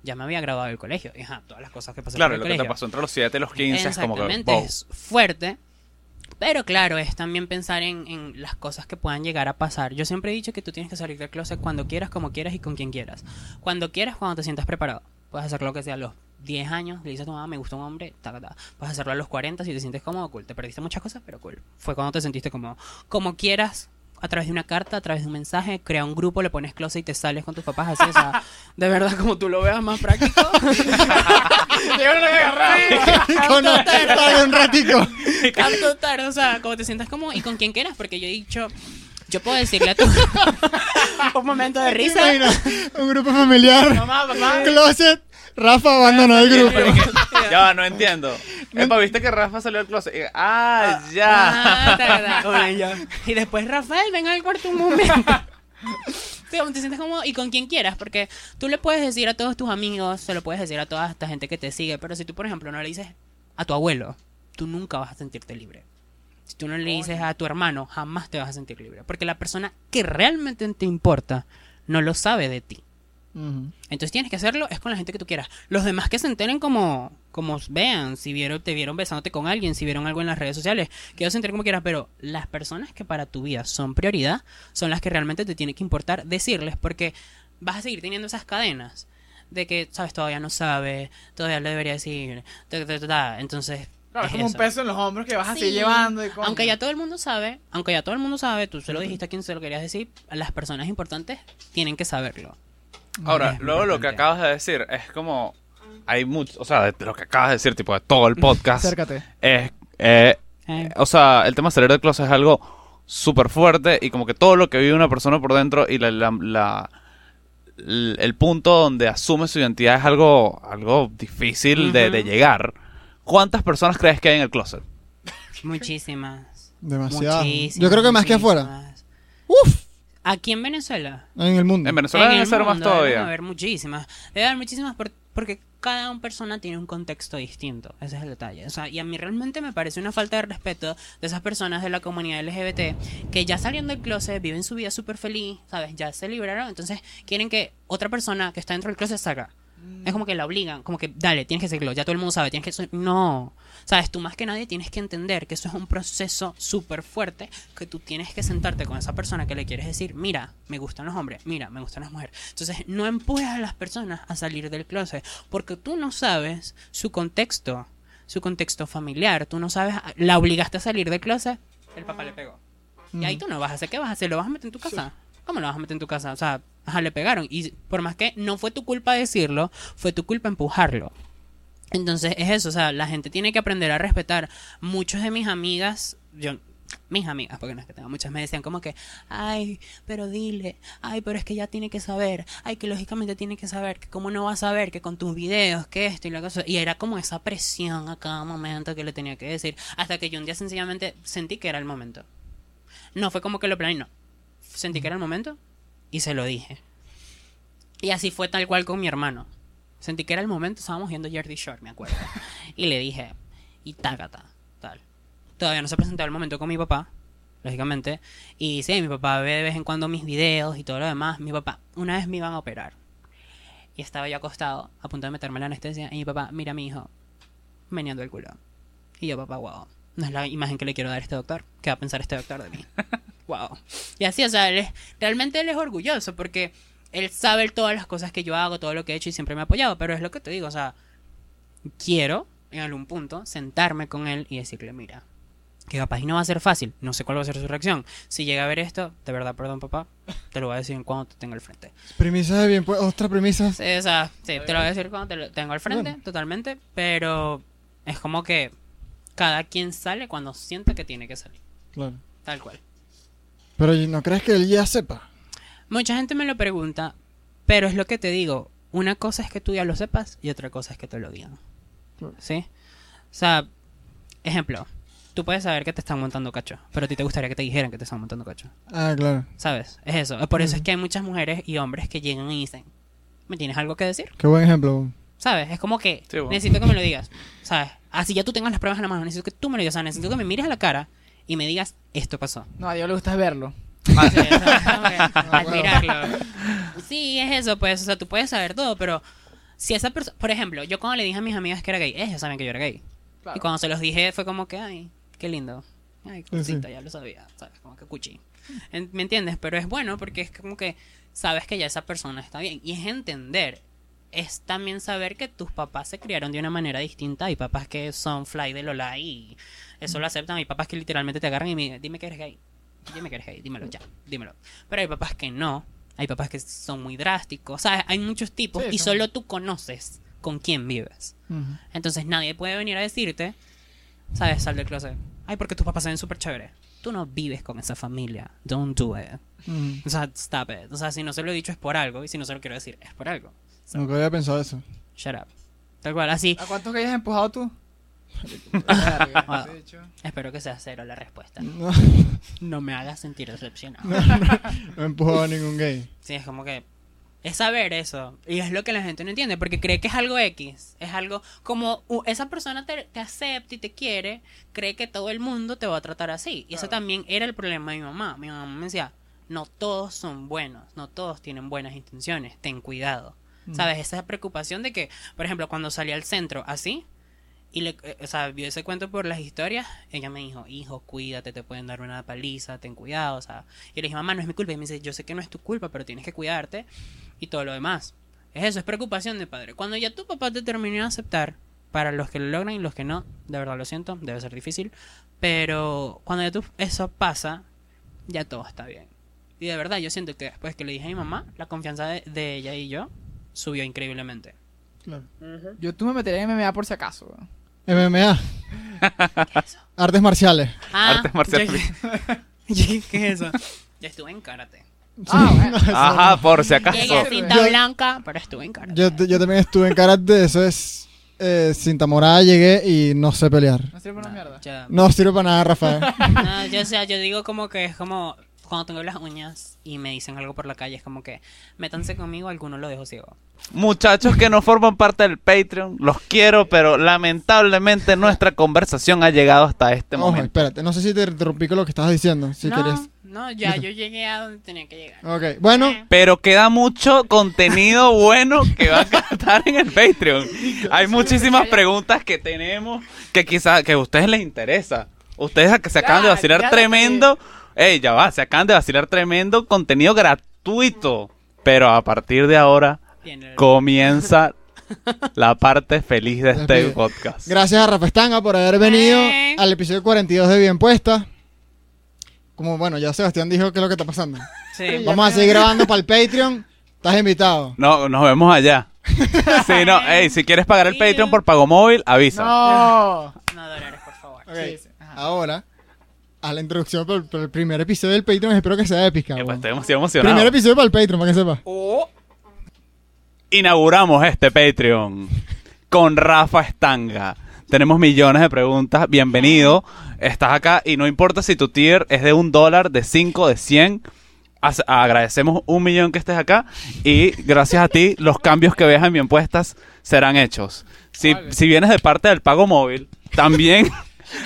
Ya me había graduado del colegio. Y ajá, todas las cosas que pasaron Claro, en lo el que te pasó entre los 7 y los 15 es como que. Wow. es fuerte. Pero claro, es también pensar en, en las cosas que puedan llegar a pasar. Yo siempre he dicho que tú tienes que salir del closet cuando quieras, como quieras y con quien quieras. Cuando quieras, cuando te sientas preparado. Puedes hacer lo que sea los 10 años, le dices a tu mamá, me gusta un hombre, ta, ta, ta. Puedes hacerlo a los 40 si te sientes cómodo, cool. Te perdiste muchas cosas, pero cool. Fue cuando te sentiste cómodo. Como quieras, a través de una carta, a través de un mensaje, crea un grupo, le pones closet y te sales con tus papás así, o sea, de verdad, como tú lo veas más práctico. A. Con un ratico. Tanto tarde, o sea, como te sientas como y con quien quieras, porque yo he dicho, yo puedo decirle a tu un momento de risa. Un grupo familiar. Mamá, papá. Closet. Rafa abandonó el grupo. Ya no entiendo. Epa, viste que Rafa salió del closet. Y- Ah, ya. Ah, ya. Y después, Rafael, ven al cuarto un momento. Te sientes cómodo y con quien quieras, porque tú le puedes decir a todos tus amigos, se lo puedes decir a toda esta gente que te sigue, pero si tú, por ejemplo, no le dices a tu abuelo, tú nunca vas a sentirte libre. Si tú no le dices a tu hermano, jamás te vas a sentir libre, porque la persona que realmente te importa no lo sabe de ti. Entonces tienes que hacerlo es con la gente que tú quieras. Los demás que se enteren como, como vean, si vieron, te vieron besándote con alguien, si vieron algo en las redes sociales, que ellos se enteren como quieras, pero las personas que para tu vida son prioridad son las que realmente te tiene que importar decirles, porque vas a seguir teniendo esas cadenas de que, sabes, todavía no sabe, todavía le debería decir, ta, ta, entonces... Claro, es como un eso. peso en los hombros que vas Sí. seguir llevando. Y. Aunque ya todo el mundo sabe, aunque ya todo el mundo sabe, tú se lo dijiste a quien se lo querías decir, las personas importantes tienen que saberlo. Ahora, luego lo que acabas de decir es como. Hay mucho. O sea, de lo que acabas de decir, tipo, de todo el podcast. Acércate. es. eh, Eh, o sea, el tema de salir del closet es algo súper fuerte y como que todo lo que vive una persona por dentro y la, la- la- el, punto donde asume su identidad es algo, algo difícil de, llegar. ¿Cuántas personas crees que hay en el closet? Muchísimas. Demasiado. Muchísimas, Yo creo que más que afuera. Uf. Aquí en Venezuela. En el mundo. En Venezuela en deben ser más mundo deben todavía. haber muchísimas. Debe haber muchísimas por- porque cada persona tiene un contexto distinto. Ese es el detalle. O sea, y a mí realmente me parece una falta de respeto de esas personas de la comunidad LGBT que ya salieron del closet, viven su vida súper feliz, ¿sabes? Ya se liberaron. Entonces quieren que otra persona que está dentro del closet salga. Es como que la obligan, como que dale, tienes que seguirlo, ya todo el mundo sabe, tienes que... No, sabes, tú más que nadie tienes que entender que eso es un proceso súper fuerte, que tú tienes que sentarte con esa persona que le quieres decir, mira, me gustan los hombres, mira, me gustan las mujeres. Entonces, no empujes a las personas a salir del closet, porque tú no sabes su contexto, su contexto familiar, tú no sabes, la obligaste a salir del closet, el papá le pegó. Y ahí tú no vas a hacer, ¿qué vas a hacer? ¿Lo vas a meter en tu casa? ¿Cómo lo vas a meter en tu casa? O sea, ajá, le pegaron. Y por más que no fue tu culpa decirlo, fue tu culpa empujarlo. Entonces es eso, o sea, la gente tiene que aprender a respetar. Muchos de mis amigas, yo, mis amigas, porque no es que tenga muchas, me decían como que, ay, pero dile, ay, pero es que ya tiene que saber, ay, que lógicamente tiene que saber, que cómo no va a saber, que con tus videos, que esto y la cosa. Y era como esa presión a cada momento que le tenía que decir, hasta que yo un día sencillamente sentí que era el momento. No fue como que lo planeé, no. Sentí que era el momento y se lo dije. Y así fue tal cual con mi hermano. Sentí que era el momento, estábamos viendo Jersey Shore, me acuerdo. Y le dije, y tácata, tal. Todavía no se presentó el momento con mi papá, lógicamente. Y sí, mi papá ve de vez en cuando mis videos y todo lo demás. Mi papá, una vez me iban a operar. Y estaba yo acostado, a punto de meterme la anestesia. Y mi papá, mira mi hijo, meneando el culo. Y yo, papá, wow. No es la imagen que le quiero dar a este doctor. ¿Qué va a pensar este doctor de mí? wow. Y así, o sea, él es- realmente él es orgulloso porque él sabe todas las cosas que yo hago, todo lo que he hecho y siempre me ha apoyado. Pero es lo que te digo, o sea, quiero en algún punto sentarme con él y decirle, mira, que capaz y no va a ser fácil, no sé cuál va a ser su reacción. Si llega a ver esto, de verdad, perdón papá, te lo voy a decir cuando te tenga al frente. Premisas de bien, pues, otras premisas. Sí, o sea, sí, te lo voy a decir cuando te lo tengo al frente, Bueno. totalmente, pero es como que cada quien sale cuando sienta que tiene que salir, Claro. tal cual. Pero ¿no crees que él ya sepa? Mucha gente me lo pregunta, pero es lo que te digo, una cosa es que tú ya lo sepas y otra cosa es que te lo digan. Claro. ¿Sí? O sea, ejemplo, tú puedes saber que te están montando cacho, pero a ti te gustaría que te dijeran que te están montando cacho. Ah, claro. ¿Sabes? Es eso. Por eso es que hay muchas mujeres y hombres que llegan y dicen, ¿me tienes algo que decir? Qué buen ejemplo. ¿Sabes? Es como que Sí, bueno. necesito que me lo digas. ¿Sabes? Así ya tú tengas las pruebas en la mano. Necesito que tú me lo digas. O sea, necesito que me mires a la cara y me digas, esto pasó. No, a Dios le gusta verlo. Sí, o sea, es como que admirarlo. Sí, es eso, pues. O sea, tú puedes saber todo, pero si esa persona. Por ejemplo, yo cuando le dije a mis amigas que era gay, ellas saben que yo era gay. Claro. Y cuando se los dije fue como que, ay, qué lindo. Ay, Sí, cosita, sí. ya lo sabía. ¿Sabes? Como que cuchi. ¿Me entiendes? Pero es bueno porque es como que sabes que ya esa persona está bien. Y es entender. Es también saber que tus papás se criaron de una manera distinta. Hay papás que son fly de Lola y eso lo aceptan. Hay papás que literalmente te agarran y me dicen, dime que eres gay. Dime que eres gay, dímelo ya, dímelo. Pero hay papás que no. Hay papás que son muy drásticos. ¿Sabes? Hay muchos tipos Sí, y solo tú conoces con quién vives. Entonces nadie puede venir a decirte, ¿sabes? Sal del closet. Ay, porque tus papás se ven súper chéveres. Tú no vives con esa familia. Don't do it. O sea, stop it. O sea, si no se lo he dicho es por algo. Y si no se lo quiero decir, es por algo. So, Nunca había pensado eso. shut up. Tal cual, así. ¿A cuántos gays has empujado tú? Espero que sea cero la respuesta. No, No me hagas sentir decepcionado. no empujó a ningún gay. Sí, es como que es saber eso. Y es lo que la gente no entiende, porque cree que es algo X. Es algo como uh, esa persona te, te acepta y te quiere, cree que todo el mundo te va a tratar así. Y eso Claro. también era el problema de mi mamá. Mi mamá me decía, no todos son buenos, no todos tienen buenas intenciones, ten cuidado. ¿Sabes? Esa preocupación de que, por ejemplo, cuando salí al centro así, y le, eh, o sea, vio ese cuento por las historias, ella me dijo, hijo, cuídate, te pueden dar una paliza, ten cuidado, o sea. Y le dije, mamá, no es mi culpa. Y me dice, yo sé que no es tu culpa, pero tienes que cuidarte y todo lo demás. Es eso, es preocupación de padre. Cuando ya tu papá te terminó de aceptar, para los que lo logran y los que no, de verdad lo siento, debe ser difícil, pero cuando ya tú, eso pasa, ya todo está bien. Y de verdad, yo siento que después que le dije a mi mamá, la confianza de, de ella y yo subió increíblemente. Claro. Yo tú me metería en MMA por si acaso. MMA. ¿Qué es eso? Artes marciales. Ah, Artes marciales. ¿Qué es eso? Yo estuve en karate. Ah, bueno. Ajá, por si acaso. Llegué a cinta Yo- blanca, pero estuve en karate. Yo, yo también estuve en karate, eso es eh, cinta morada, llegué y no sé pelear. No sirve para una mierda. Ya- No sirve para nada, Rafael. No, yo, o sea, yo digo como que es como cuando tengo las uñas y me dicen algo por la calle, es como que métanse conmigo, algunos lo dejo ciego. Muchachos que no forman parte del Patreon, los quiero, pero lamentablemente nuestra conversación ha llegado hasta este Ojo, momento. espérate, no sé si te interrumpí con lo que estabas diciendo, si no, querías. no, ya yo llegué a donde tenía que llegar. Ok, bueno, Eh, Pero queda mucho contenido bueno que va a estar en el Patreon. Hay muchísimas preguntas que tenemos que quizás que a ustedes les interesa. Ustedes que se acaban de vacilar tremendo. Ey, ya va, se acaban de vacilar tremendo contenido gratuito. Pero a partir de ahora comienza la parte feliz de este podcast. gracias a Rafa Estanga por haber venido Eh. al episodio 42 de Bien Puesta. Como bueno, ya Sebastián dijo qué es lo que está pasando. Sí. Vamos a seguir grabando para el Patreon. Estás invitado. No, nos vemos allá. Sí, no, ey, si quieres pagar el. Patreon por pago móvil, avisa. No. No dólares, por favor. Sí. Ahora, a la introducción para el, primer episodio del Patreon. Espero que sea épica. Eh, pues, estoy emocionado. Primer episodio para el Patreon, para que sepa. Oh, Inauguramos este Patreon con Rafa Estanga. Tenemos millones de preguntas. Bienvenido. Estás acá y no importa si tu tier es de un dólar, de cinco, de cien. Agradecemos un millón que estés acá y gracias a ti los cambios que veas en mi impuestas serán hechos. Si, Vale. si vienes de parte del pago móvil, también,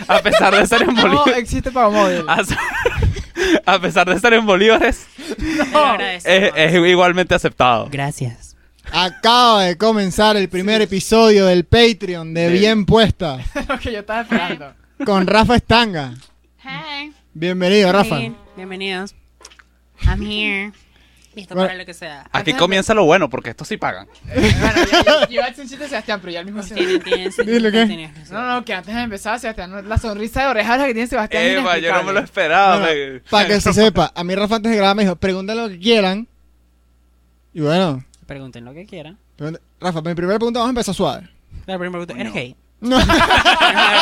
a pesar de ser en No bolívares, existe pago móvil. a, a pesar de ser en bolívares, es igualmente aceptado. Gracias. Acaba de comenzar el primer episodio del Patreon de Sí. Bien Puesta lo que yo estaba esperando. con Rafa Estanga. Hey. Bienvenido, Rafa. Bienvenidos. I'm here. Listo Bueno. para lo que sea. Aquí comienza lo bueno porque estos sí pagan. Eh, bueno, yo, yo, yo un chiste Sebastián, pero ya el mismo tienen- Dile, tienen- No, no, que antes de empezar, Sebastián, la sonrisa de orejas que tiene Sebastián. Eva, yo no me lo esperaba. para que se sepa, a mí Rafa antes de grabar me dijo, pregúntale lo que quieran. Y bueno, Pregunten lo que quieran. pregunta- Rafa, mi primera pregunta vamos a empezar suave. La primera pregunta, ¿eres gay? No.